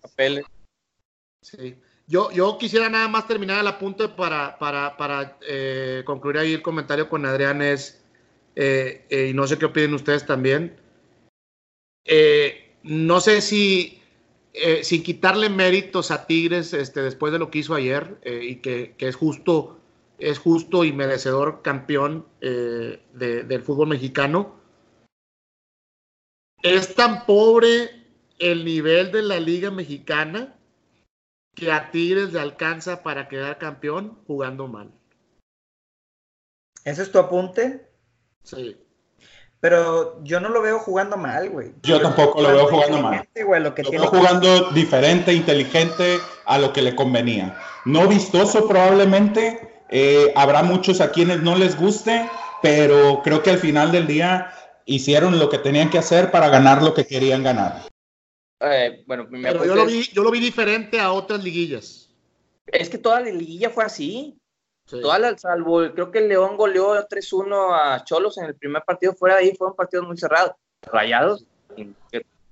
B: papeles. Sí. Yo, yo quisiera nada más terminar el apunte para, para, eh, concluir ahí el comentario con Adrián es, y no sé qué opinen ustedes también, no sé si eh, sin quitarle méritos a Tigres este, después de lo que hizo ayer eh, y que, es justo es justo y merecedor campeón eh, del fútbol mexicano. Es tan pobre el nivel de la liga mexicana que a Tigres le alcanza para quedar campeón jugando mal.
C: ¿Ese es tu apunte?
B: Sí.
C: Pero yo no lo veo jugando mal, güey.
A: Yo tampoco lo veo jugando mal. lo, que veo jugando diferente, inteligente, a lo que le convenía. No vistoso probablemente. Eh, habrá muchos a quienes no les guste, pero creo que al final del día hicieron lo que tenían que hacer para ganar lo que querían ganar.
D: Eh, bueno,
B: pero yo, lo vi, yo lo vi diferente a otras liguillas.
D: Es que toda la liguilla fue así. Toda salvo, creo que el León goleó 3-1 a Cholos en el primer partido, fuera de ahí fueron partidos muy cerrados. Rayados,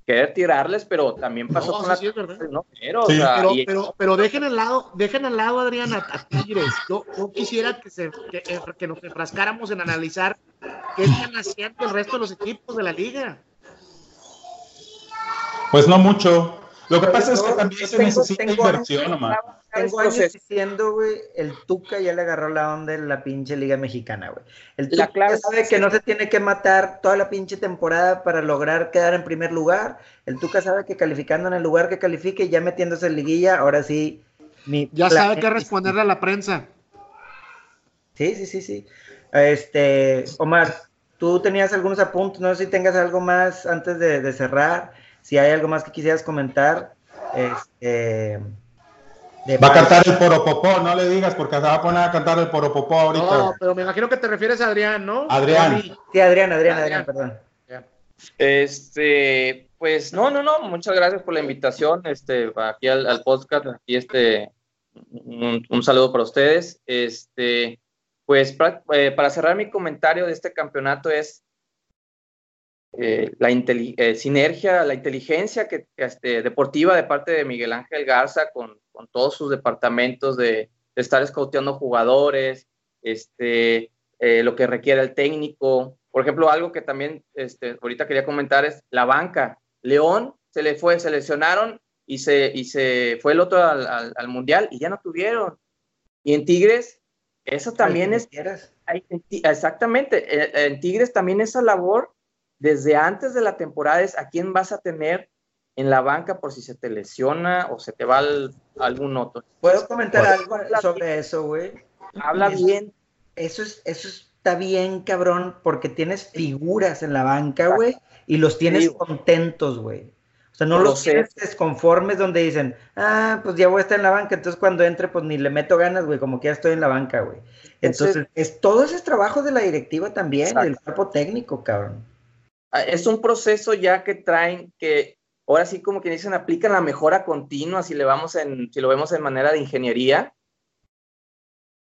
D: querer tirarles, pero también pasó con la
B: Pero, pero, dejen al lado, dejen al lado, Adrián, a, Tigres. Yo, quisiera que, se, que, eh, que nos enfrascáramos en analizar qué están haciendo el resto de los equipos de la liga.
A: Pues no mucho. Lo que pasa es que también se necesita inversión nomás.
C: Tengo años diciendo, güey, el Tuca ya le agarró la onda en la pinche Liga Mexicana, güey. El Tuca la sabe que no se tiene que matar toda la pinche temporada para lograr quedar en primer lugar. El Tuca sabe que calificando en el lugar que califique, ya metiéndose en liguilla, ahora sí.
B: ya sabe qué responderle a la prensa.
C: Sí, sí, sí, sí. Este, Omar, tú tenías algunos apuntes, no sé si tengas algo más antes de, de cerrar si hay algo más que quisieras comentar. Este,
A: va a cantar el poropopó, no le digas porque se va a poner a cantar el poropopó ahorita. No,
B: pero me imagino que te refieres a Adrián, ¿no?
A: Adrián.
C: Sí, Adrián, Adrián, Adrián, perdón.
D: Este, pues no, no, no, muchas gracias por la invitación, este, aquí al, podcast, aquí este, un, saludo para ustedes, este, pues eh, para cerrar mi comentario de este campeonato es eh, la eh, sinergia, la inteligencia que, este, deportiva de parte de Miguel Ángel Garza con, con todos sus departamentos de, de estar escauteando jugadores, este, lo que requiere el técnico. Por ejemplo, algo que también este, ahorita quería comentar es la banca. León se le fue, seleccionaron y se, y se fue el otro al, al, Mundial y ya no tuvieron. Y en Tigres, eso también es... Exactamente, en Tigres también esa labor desde antes de la temporada es a quién vas a tener en la banca por si se te lesiona o se te va algún otro.
C: ¿Puedo comentar algo sobre eso, güey?
D: Habla bien.
C: Eso es, eso está bien, cabrón, porque tienes figuras en la banca, güey, y los tienes contentos, güey. O sea, no los tienes desconformes donde dicen, ah, pues ya voy a estar en la banca, entonces cuando entre, pues ni le meto ganas, güey, como que ya estoy en la banca, güey. Entonces, es, todo ese trabajo de la directiva también, del cuerpo técnico, cabrón.
D: Ah, es un proceso ya que traen, que ahora sí como que dicen, aplican la mejora continua, si, le vamos en, si lo vemos en manera de ingeniería.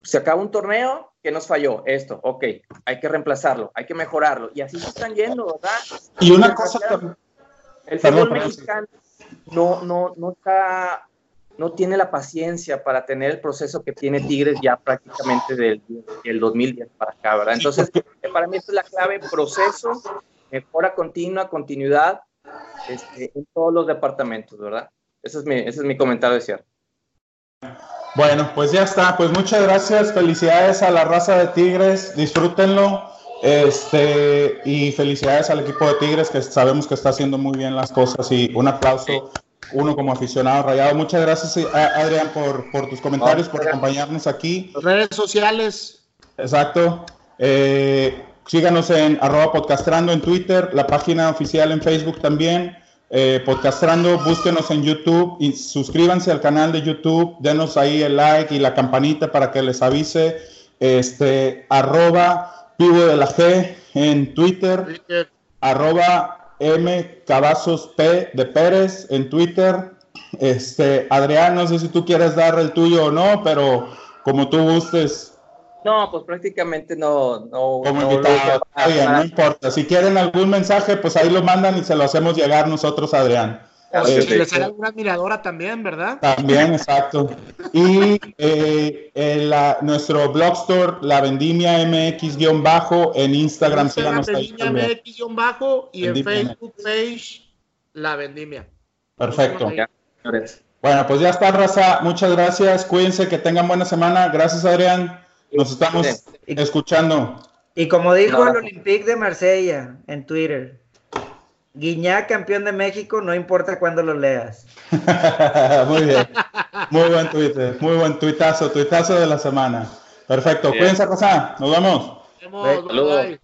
D: Se acaba un torneo, ¿qué nos falló? Esto, ok, hay que reemplazarlo, hay que mejorarlo. Y así se están yendo, ¿verdad?
A: Y una cosa también
D: el fútbol mexicano no, no, no está, no tiene la paciencia para tener el proceso que tiene Tigres ya prácticamente del, del 2010 para acá, ¿verdad? Entonces, para mí esta es la clave, proceso, mejora continua, continuidad este, en todos los departamentos, ¿verdad? Ese es mi, ese es mi comentario de cierre.
A: Bueno, pues ya está. Pues muchas gracias. Felicidades a la raza de Tigres. Disfrútenlo. Este, y felicidades al equipo de Tigres que sabemos que está haciendo muy bien las cosas y un aplauso, uno como aficionado rayado. Muchas gracias Adrián por, por tus comentarios, por acompañarnos aquí.
B: Redes sociales.
A: Exacto. Eh, síganos en arroba podcastrando en Twitter, la página oficial en Facebook también. Eh, podcastrando, búsquenos en YouTube y suscríbanse al canal de YouTube, denos ahí el like y la campanita para que les avise. Este, arroba Vivo de la G en Twitter, arroba M Cavazos P de Pérez en Twitter. Este, Adrián, no sé si tú quieres dar el tuyo o no, pero como tú gustes.
D: No, pues prácticamente no. no
A: como invitado, no importa. Si quieren algún mensaje, pues ahí lo mandan y se lo hacemos llegar nosotros, Adrián.
B: Si les hará una admiradora también, ¿verdad?
A: También, exacto. Y eh, la, nuestro blog store, La Vendimia MX-bajo, en Instagram,
B: síganos La Vendimia MX-bajo y en, Facebook page La Vendimia.
A: Perfecto. Bueno, pues ya está, raza. Muchas gracias. Cuídense, que tengan buena semana. Gracias, Adrián. Nos estamos escuchando.
C: Y como dijo el Olympique de Marsella en Twitter, Guiñá, campeón de México, no importa cuándo lo leas. [LAUGHS]
A: muy bien. Muy buen Twitter. Muy buen tuitazo. Tuitazo de la semana. Perfecto. Cuídense, Rosa. Nos vemos.
D: Saludos.